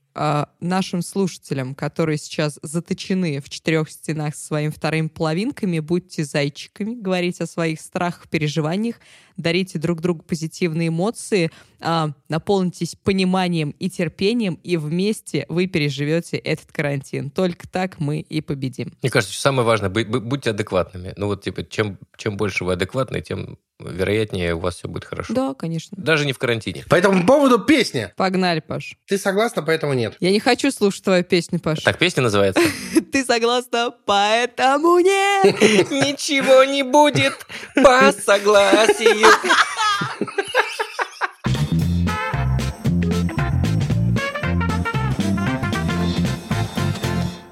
нашим слушателям, которые сейчас заточены в четырех стенах со своими вторыми половинками, будьте зайчиками, говорите о своих страхах, переживаниях, дарите друг другу позитивные эмоции, а, наполнитесь пониманием и терпением, и вместе вы переживете этот карантин. Только так мы и победим. Мне кажется, самое важное, будь- будь- будьте адекватными. Ну вот, типа, чем, чем больше вы адекватны, тем вероятнее у вас все будет хорошо. Да, конечно. Даже не в карантине. По этому поводу песня. Погнали, Паш. Ты согласна, поэтому нет. Я не хочу слушать твою песню, Паш. Так песня называется? Ты согласна? Поэтому нет. Ничего не будет по согласию.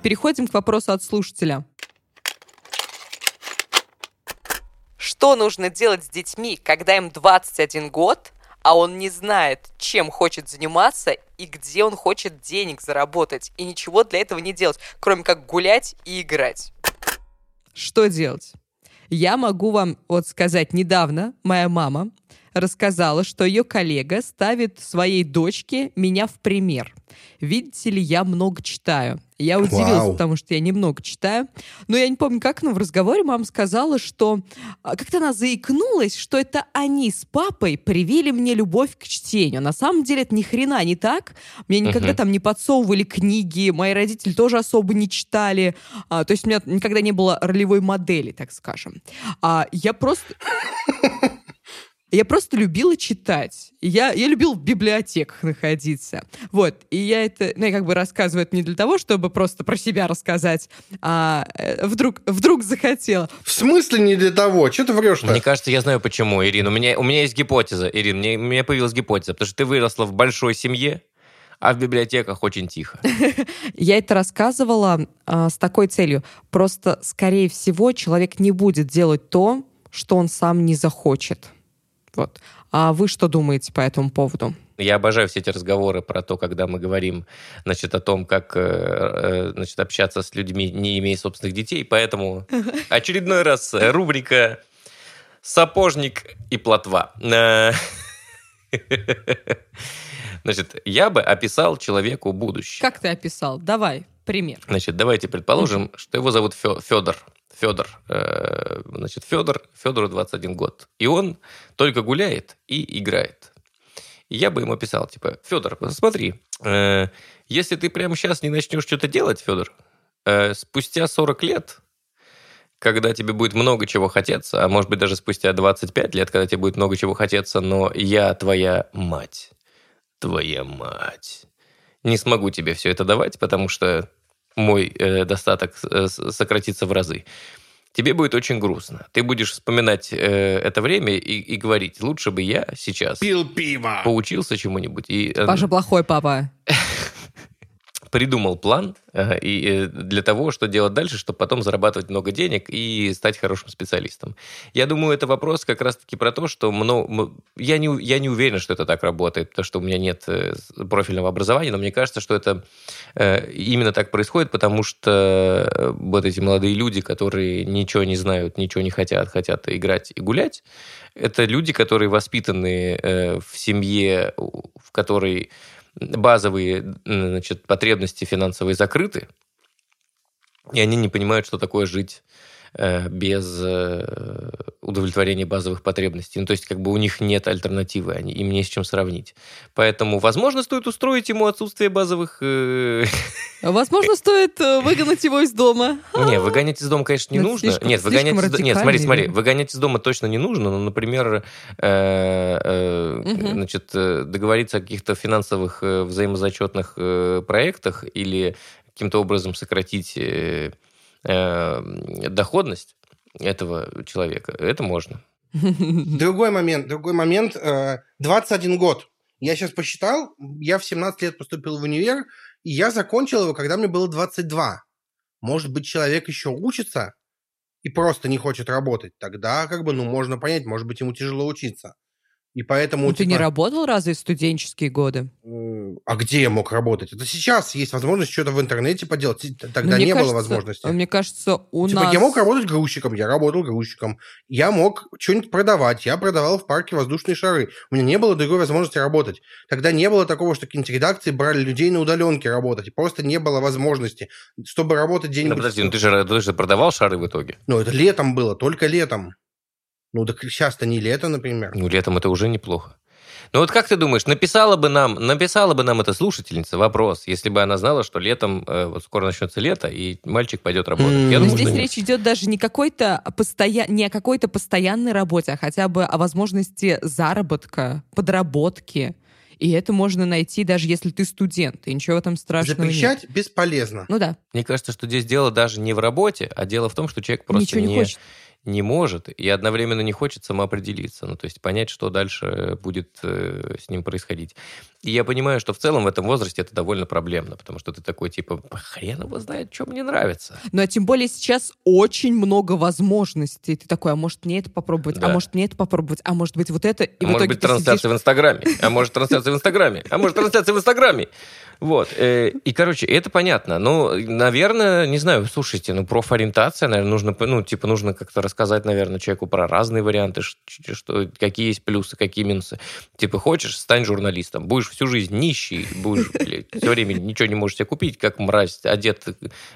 Переходим к вопросу от слушателя. Что нужно делать с детьми, когда им 21 год, а он не знает, чем хочет заниматься и где он хочет денег заработать, и ничего для этого не делать, кроме как гулять и играть? Что делать? Я могу вам вот сказать, недавно моя мама рассказала, что ее коллега ставит своей дочке меня в пример. Видите ли, я много читаю. Я удивилась, Вау. потому что я немного читаю. Но я не помню, как, но в разговоре мама сказала, что а, как-то она заикнулась, что это они с папой привили мне любовь к чтению. На самом деле это ни хрена не так. Мне никогда Мгм. там не подсовывали книги, мои родители тоже особо не читали. А, то есть у меня никогда не было ролевой модели, так скажем. А, я просто... Я просто любила читать. Я, я любила в библиотеках находиться. Вот. И я это, ну, я как бы рассказываю это не для того, чтобы просто про себя рассказать, а э, вдруг, вдруг захотела. В смысле не для того? Что ты врешь-то? Мне кажется, я знаю почему, Ирина. У меня, у меня есть гипотеза, Ирина. Мне, у меня появилась гипотеза, потому что ты выросла в большой семье, а в библиотеках очень тихо. Я это рассказывала а, с такой целью. Просто, скорее всего, человек не будет делать то, что он сам не захочет. Вот. А вы что думаете по этому поводу? Я обожаю все эти разговоры про то, когда мы говорим значит, о том, как э, э, значит, общаться с людьми, не имея собственных детей. Поэтому очередной раз рубрика «Сапожник и плотва». Э, Значит, я бы описал человеку будущее. Как ты описал? Давай, пример. Значит, давайте предположим, что его зовут Фе- Федор. Федор. Э, Значит, Федор, Федору 21 год. И он только гуляет и играет. И я бы ему писал, типа, Федор, смотри, э, если ты прямо сейчас не начнешь что-то делать, Федор, э, спустя 40 лет, когда тебе будет много чего хотеться, а может быть даже спустя 25 лет, когда тебе будет много чего хотеться, но я твоя мать, твоя мать, не смогу тебе все это давать, потому что мой э, достаток э, сократится в разы. Тебе будет очень грустно. Ты будешь вспоминать э, это время и, и говорить, лучше бы я сейчас Пил пиво. поучился чему-нибудь и э, Паша плохой папа. придумал план э, и, э, для того, что делать дальше, чтобы потом зарабатывать много денег и стать хорошим специалистом. Я думаю, это вопрос как раз-таки про то, что мно- м- я, не, я не уверен, что это так работает, потому что у меня нет э, профильного образования, но мне кажется, что это именно так происходит, потому что вот эти молодые люди, которые ничего не знают, ничего не хотят, хотят играть и гулять, это люди, которые воспитаны в семье, в которой базовые значит, потребности финансовые закрыты, и они не понимают, что такое жить без э, удовлетворения базовых потребностей. Ну, то есть, как бы у них нет альтернативы, они, им не с чем сравнить. Поэтому, возможно, стоит устроить ему отсутствие базовых... э, Возможно, стоит э, выгнать его из дома. Не, выгонять из дома, конечно, не это нужно. слишком- Нет, выгонять слишком из дома... Нет, смотри, смотри, выгонять из дома точно не нужно, но, например, э, э, значит, э, договориться о каких-то финансовых э, взаимозачетных э, проектах или каким-то образом сократить э, э, доходность этого человека, это можно. Другой момент, другой момент. э, 21 год. Я сейчас посчитал, я в 17 лет поступил в универ, и я закончил его, когда мне было 22. Может быть, человек еще учится и просто не хочет работать. Тогда, как бы, ну, можно понять, может быть, ему тяжело учиться. И поэтому... Ну, ты не типа, работал разве в студенческие годы? А где я мог работать? Это сейчас есть возможность что-то в интернете поделать. Ну, Тогда мне не было кажется- возможности. Мне кажется, у Типа, нас... я мог работать грузчиком, я работал грузчиком. Я мог что-нибудь продавать, я продавал в парке воздушные шары. У меня не было другой возможности работать. Тогда не было такого, что какие-нибудь редакции брали людей на удаленке работать. Просто не было возможности. Чтобы работать Ну, где-нибудь... подожди, ну ты же, ты же продавал шары в итоге. Ну, это летом было, только летом. Ну, так сейчас-то не лето, например. Ну, летом это уже неплохо. Ну вот как ты думаешь, написала бы нам, написала бы нам эта слушательница вопрос, если бы она знала, что летом, э, вот скоро начнется лето, и мальчик пойдет работать. М, Я Но думаю, здесь что нет. речь идет даже не, какой-то постоя... не о какой-то постоянной работе, а хотя бы о возможности заработка, подработки. И это можно найти, даже если ты студент, и ничего в этом страшного нет. Запрещать бесполезно. Ну да, Мне кажется, что здесь дело даже не в работе, а дело в том, что человек просто ничего не, хочет. Не может и одновременно не хочет самоопределиться. Ну, то есть понять, что дальше будет э, с ним происходить. И я понимаю, что в целом в этом возрасте это довольно проблемно, потому что ты такой, типа, хрен его знает, что мне нравится. Ну а тем более сейчас очень много возможностей. Ты такой, а может мне это попробовать, Да. а может мне это попробовать, а может быть вот это. И А может быть, трансляция сидишь- в Инстаграме. А может, трансляция в Инстаграме. А может, трансляция в Инстаграме. Вот. э, И, короче, это понятно. Ну, наверное, не знаю, слушайте, ну, профориентация, наверное, нужно, ну, типа, нужно как-то рассказать, наверное, человеку про разные варианты, что, какие есть плюсы, какие минусы. Типа, хочешь, стань журналистом. Будешь всю жизнь нищий, будешь, все время ничего не можешь себе купить, как мразь, одет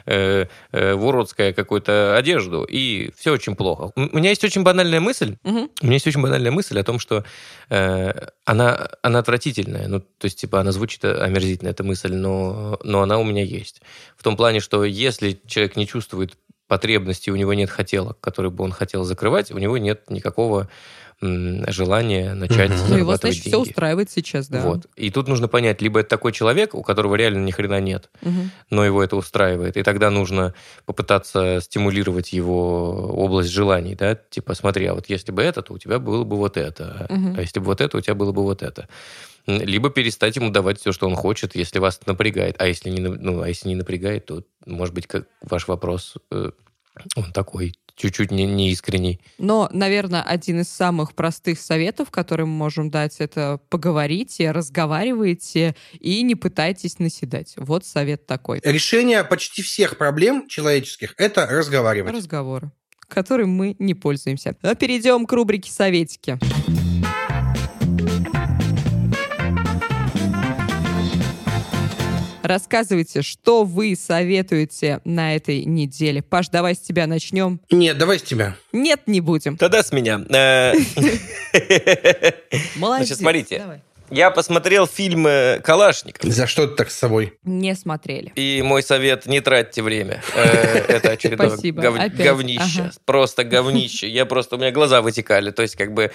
э, э, в уродское какую-то одежду, и все очень плохо. У меня есть очень банальная мысль, Мгм. у меня есть очень банальная мысль о том, что э, она, она отвратительная. Ну, то есть, типа, она звучит омерзительно, эта мысль, но, но она у меня есть. В том плане, что если человек не чувствует потребности, у него нет хотелок, которые бы он хотел закрывать, у него нет никакого м, желания начать Мгм. Ну его, зарабатывать значит, все деньги. устраивает сейчас, да. Вот. И тут нужно понять, либо это такой человек, у которого реально ни хрена нет, Мгм. но его это устраивает. И тогда нужно попытаться стимулировать его область желаний, да, типа, смотри, а вот если бы это, то у тебя было бы вот это, Мгм. а если бы вот это, у тебя было бы вот это. Либо перестать ему давать все, что он хочет, если вас это напрягает. А если не, ну, а если не напрягает, то, может быть, как ваш вопрос, э, он такой, чуть-чуть не, неискренний. Но, наверное, один из самых простых советов, который мы можем дать, это поговорите, разговаривайте и не пытайтесь наседать. Вот совет такой. Решение почти всех проблем человеческих – это разговаривать. Разговоры, которым мы не пользуемся. А перейдем к рубрике «Советики». Рассказывайте, что вы советуете на этой неделе. Паш, давай с тебя начнем. Нет, давай с тебя. Нет, не будем. Тогда с меня. Э, Молодец. Значит, смотрите. Давай. Я посмотрел фильм э, «Калашников». За что ты так с собой? Не смотрели. И мой совет – не тратьте время. Э, Это очередное говнище. Просто говнище. Я просто... У меня глаза вытекали. То есть, как бы...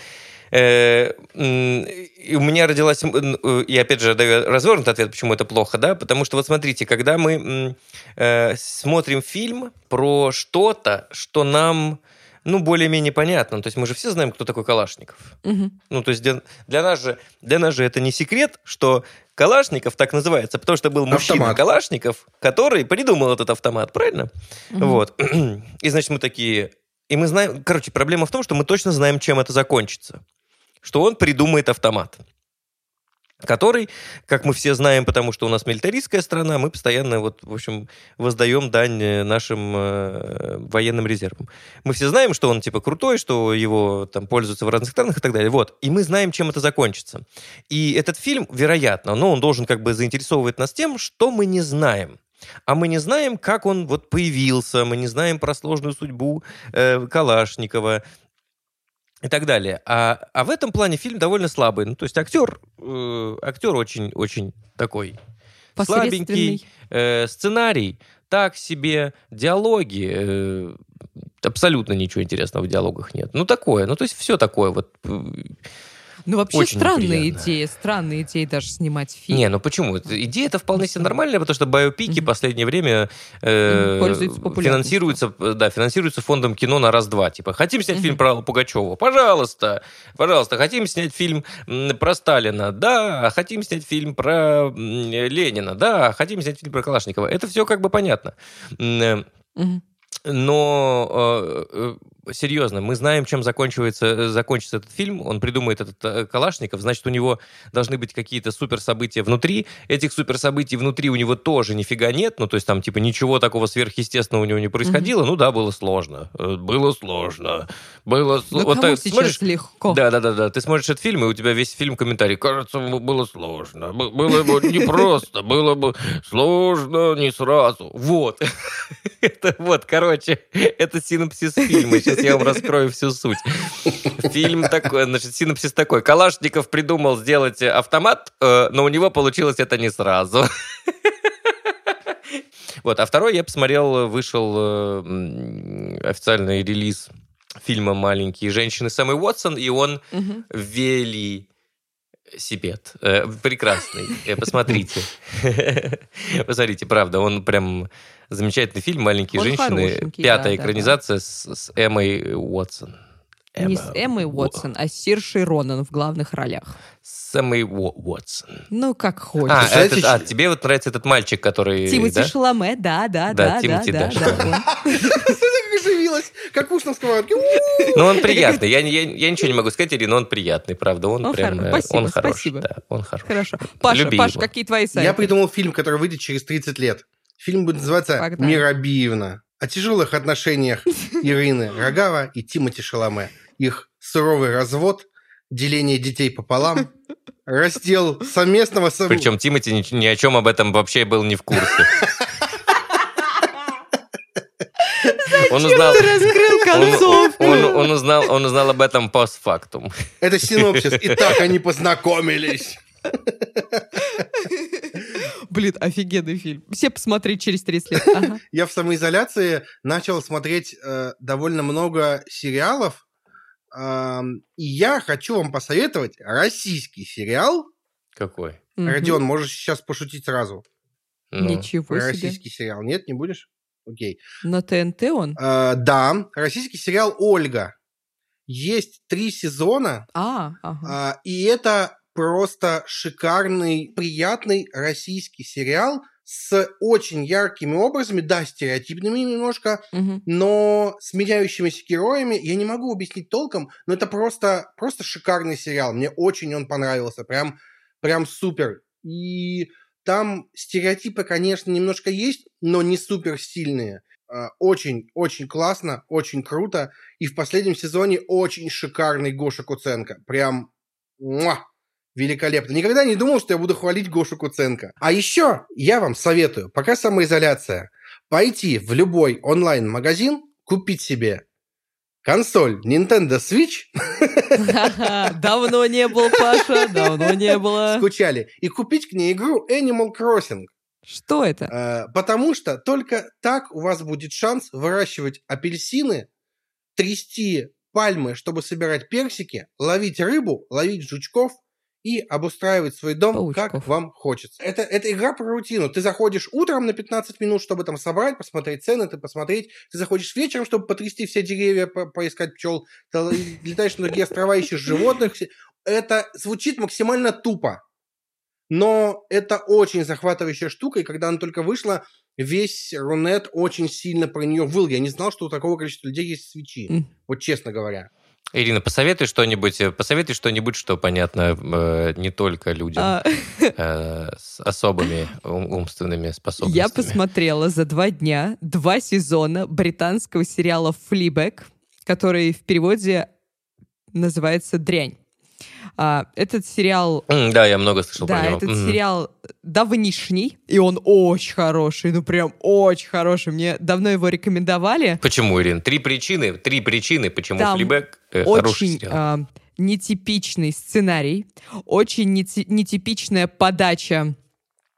э, И у меня родилась... м, э, И опять же, даю развернутый ответ, почему это плохо, да? Потому что вот смотрите, когда мы э, смотрим фильм про что-то, что нам... Ну, более-менее понятно. То есть мы же все знаем, кто такой Калашников. Мгм. Ну, то есть для, для нас же, для нас же это не секрет, что Калашников так называется, потому что был мужчина Автомат. Калашников, который придумал этот автомат, правильно? Мгм. Вот. И, значит, мы такие... И мы знаем... Короче, проблема в том, что мы точно знаем, чем это закончится. Что он придумает автомат. Который, как мы все знаем, потому что у нас милитаристская страна, мы постоянно, вот, в общем, воздаем дань э, нашим э, военным резервам. Мы все знаем, что он, типа, крутой, что его там пользуются в разных странах и так далее. Вот. И мы знаем, чем это закончится. И этот фильм, вероятно, но он должен как бы заинтересовывать нас тем, что мы не знаем. А мы не знаем, как он вот появился, мы не знаем про сложную судьбу э, Калашникова и так далее. А, а в этом плане фильм довольно слабый. Ну, то есть актер, э, актер очень-очень такой слабенький, э, сценарий так себе, диалоги, э, абсолютно ничего интересного в диалогах нет. Ну, такое, ну, то есть все такое вот. Ну, вообще Очень странная неприятно. идея. Странная идея даже снимать фильм. Не, ну почему? Это- Идея это вполне себе нормальная, потому что биопики в последнее время э, финансируются, да, финансируются фондом кино на раз-два. Типа, хотим снять Мгм. фильм про Аллу Пугачеву? Пожалуйста, пожалуйста. Хотим снять фильм про Сталина? Да. Хотим снять фильм про Ленина? Да. Хотим снять фильм про Калашникова? Это все как бы понятно. Мгм. Но э, э, серьезно, мы знаем, чем закончивается, э, закончится этот фильм. Он придумает этот э, Калашников, значит, у него должны быть какие-то суперсобытия внутри. Этих суперсобытий внутри у него тоже нифига нет. Ну, то есть там, типа, ничего такого сверхъестественного у него не происходило. Ну да, было сложно. Э, Было сложно. Было Ну, сл- вот кому сейчас смотришь, легко? да, да, да, да. Ты смотришь этот фильм, и у тебя весь фильм комментарий. Кажется, было сложно. Было бы непросто. Было бы сложно не сразу. Вот. Это вот, короче, это синопсис фильма. Сейчас я вам раскрою всю суть. Фильм такой, значит, синопсис такой. Калашников придумал сделать автомат, э, но у него получилось это не сразу. Вот, а второй я посмотрел, вышел э, официальный релиз фильма «Маленькие женщины» с Эммой Уотсон, и он велисипед. Э, Прекрасный. Э, Посмотрите. Посмотрите, правда, он прям замечательный фильм «Маленькие Он женщины». Пятая да, да, да. экранизация с, Эммой Уотсон. Не с Эмма Эммой Уо- Уотсон, а с Сиршей Ронан в главных ролях. С Эммой Уо- Уотсон. Ну, как А, хочешь. Представляете, этот- а, тебе вот нравится этот мальчик, который... Тимати да? Шаломе, да, да, Да, да, да, Тимоти, да, да, да. он. Оживилась, как уж на сковородке. Ну, он приятный. Я, я, я ничего не могу сказать, Ирина, он приятный, правда. Он, Он прям... хоро- э, спасибо, он хорош. спасибо. Да, он хорош. Хорошо. Паша, Люби Паша, его. какие твои сайты? Я придумал фильм, который выйдет через 30 лет. Фильм будет называться Погнали. «Миробиевна». О тяжелых отношениях Ирины Рогава и Тимати Шаломе. Их суровый развод, деление детей пополам, раздел совместного... сов- Причем Тимати ни, ни о чем об этом вообще был не в курсе. Он узнал, Ты раскрыл он, концовку. он- он узнал, он узнал об этом постфактум. Это синопсис. И так они познакомились. Блин, офигенный фильм. Все посмотреть через 30 лет. Ага. Я в самоизоляции начал смотреть э, довольно много сериалов. Ам, и я хочу вам посоветовать российский сериал. Какой? Родион, можешь сейчас пошутить сразу. Ну, Ничего себе. российский сериал. Нет, не будешь? Окей. На ТНТ он? Э, да, российский сериал «Ольга». Есть три сезона, А, ага. а, и это просто шикарный, приятный российский сериал с очень яркими образами, да, стереотипными немножко, Мгм. но с меняющимися героями. Я не могу объяснить толком, но это просто, просто шикарный сериал. Мне очень он понравился. Прям, прям супер. И там стереотипы, конечно, немножко есть, но не супер сильные. А, Очень, очень классно, очень круто. И в последнем сезоне очень шикарный Гоша Куценко. Прям муа, великолепно. Никогда не думал, что я буду хвалить Гошу Куценко. А еще я вам советую, пока самоизоляция, пойти в любой онлайн-магазин, купить себе консоль Nintendo Switch, Давно не был, Паша, давно не было. скучали, и купить к ней игру Animal Crossing. Что это? Э, Потому что только так у вас будет шанс выращивать апельсины, трясти пальмы, чтобы собирать персики, ловить рыбу, ловить жучков и обустраивать свой дом, Паучков. как вам хочется. Это, это игра про рутину. Ты заходишь утром на 15 минут, чтобы там собрать, посмотреть цены, ты посмотреть. Ты заходишь вечером, чтобы потрясти все деревья, по- поискать пчел. Ты летаешь на другие острова, ищешь животных. Это звучит максимально тупо. Но это очень захватывающая штука, и когда она только вышла, весь Рунет очень сильно про нее выл. Я не знал, что у такого количества людей есть свечи. Вот честно говоря. Ирина, посоветуй что-нибудь, э, посоветуй что-нибудь, что понятно э, не только людям А, э, с особыми ум- умственными способностями. Я посмотрела за два дня два сезона британского сериала «Флибэк», который в переводе называется «Дрянь». А, Этот сериал Да, я много слышал да, про него. этот Мгм. сериал давнишний, и он очень хороший, ну прям очень хороший. Мне давно его рекомендовали. Почему, Ирин? Три причины, три причины, почему Там флибэк э, Очень а, нетипичный сценарий, очень нети- нетипичная подача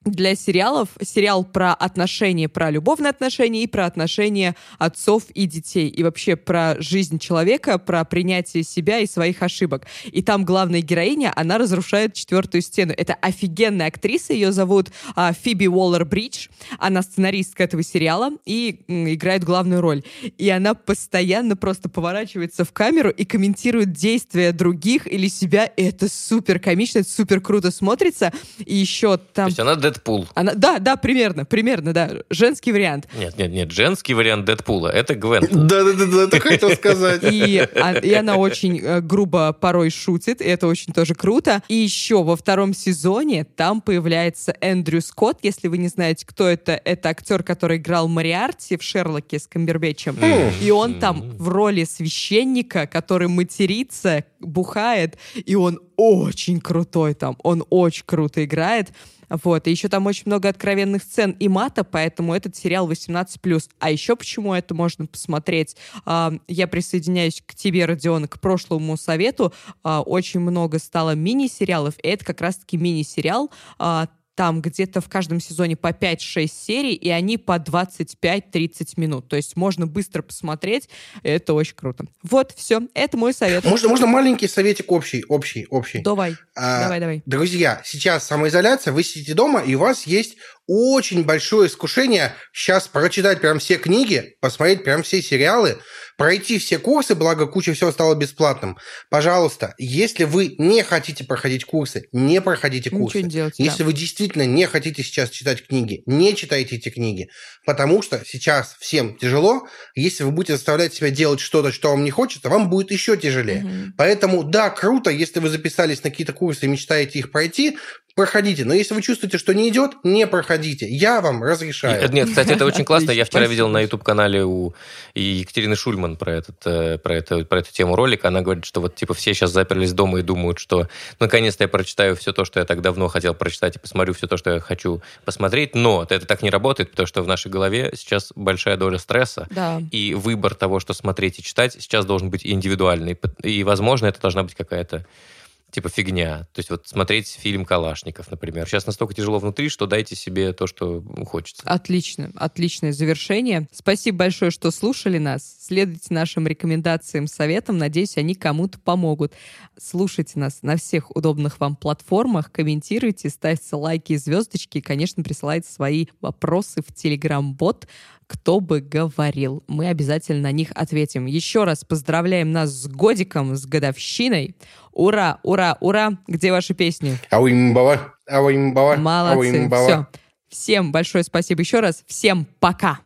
для сериалов. Сериал про отношения, про любовные отношения и про отношения отцов и детей. И вообще про жизнь человека, про принятие себя и своих ошибок. И там главная героиня, она разрушает четвертую стену. Это офигенная актриса, ее зовут а, Фиби Уоллер-Бридж. Она сценаристка этого сериала и м, играет главную роль. И она постоянно просто поворачивается в камеру и комментирует действия других или себя. И это супер комично, это супер круто смотрится. И еще То там... есть она Дэдпул. Она, да, да, примерно, примерно, да. Женский вариант. Нет, нет, нет, женский вариант Дэдпула. Это Гвен. Да-да-да, это хотел сказать. И, а- и она очень э, грубо порой шутит, и это очень тоже круто. И еще во втором сезоне там появляется Эндрю Скотт, если вы не знаете, кто это, это актер, который играл Мариарти в Шерлоке с Камбербэтчем. И он там в роли священника, который матерится, бухает, и он очень крутой там, он очень круто играет. Вот, и еще там очень много откровенных сцен и мата, поэтому этот сериал 18+. А еще почему это можно посмотреть? А, я присоединяюсь к тебе, Родион, к прошлому совету. А, очень много стало мини-сериалов, и это как раз-таки мини-сериал. Там где-то в каждом сезоне по 5-6 серий, и они по 25-30 минут. То есть можно быстро посмотреть, это очень круто. Вот, все, это мой совет. Можно, можно маленький советик общий, общий, общий. Давай, А, давай, давай. Друзья, сейчас самоизоляция, вы сидите дома, и у вас есть очень большое искушение сейчас прочитать прям все книги, посмотреть прям все сериалы, пройти все курсы, благо куча всего стало бесплатным. Пожалуйста, если вы не хотите проходить курсы, не проходите Ничего курсы. не делать, Если вы действительно не хотите сейчас читать книги, не читайте эти книги, потому что сейчас всем тяжело. Если вы будете заставлять себя делать что-то, что вам не хочется, вам будет еще тяжелее. Мгм. Поэтому, да, круто, если вы записались на какие-то курсы и мечтаете их пройти, проходите. Но если вы чувствуете, что не идет, не проходите. Я вам разрешаю. Нет, Нет, кстати, это очень классно. Я вчера видел на YouTube-канале у Екатерины Шульман про, этот, э, про, это, про эту тему ролика. Она говорит, что вот типа все сейчас заперлись дома и думают, что наконец-то я прочитаю все то, что я так давно хотел прочитать, и посмотрю все то, что я хочу посмотреть. Но это так не работает, потому что в нашей голове сейчас большая доля стресса. Да. И выбор того, что смотреть и читать, сейчас должен быть индивидуальный. И, возможно, это должна быть какая-то типа фигня. То есть вот смотреть фильм «Калашников», например. Сейчас настолько тяжело внутри, что дайте себе то, что хочется. Отлично, отличное завершение. Спасибо большое, что слушали нас. Следуйте нашим рекомендациям, советам. Надеюсь, они кому-то помогут. Слушайте нас на всех удобных вам платформах, комментируйте, ставьте лайки и звездочки. И, конечно, присылайте свои вопросы в Telegram-бот кто бы говорил. Мы обязательно на них ответим. Еще раз поздравляем нас с годиком, с годовщиной. Ура, ура, ура! Где ваши песни? Ауимбава, ауимбава, Молодцы. ауимбава. Все. Всем большое спасибо еще раз. Всем пока.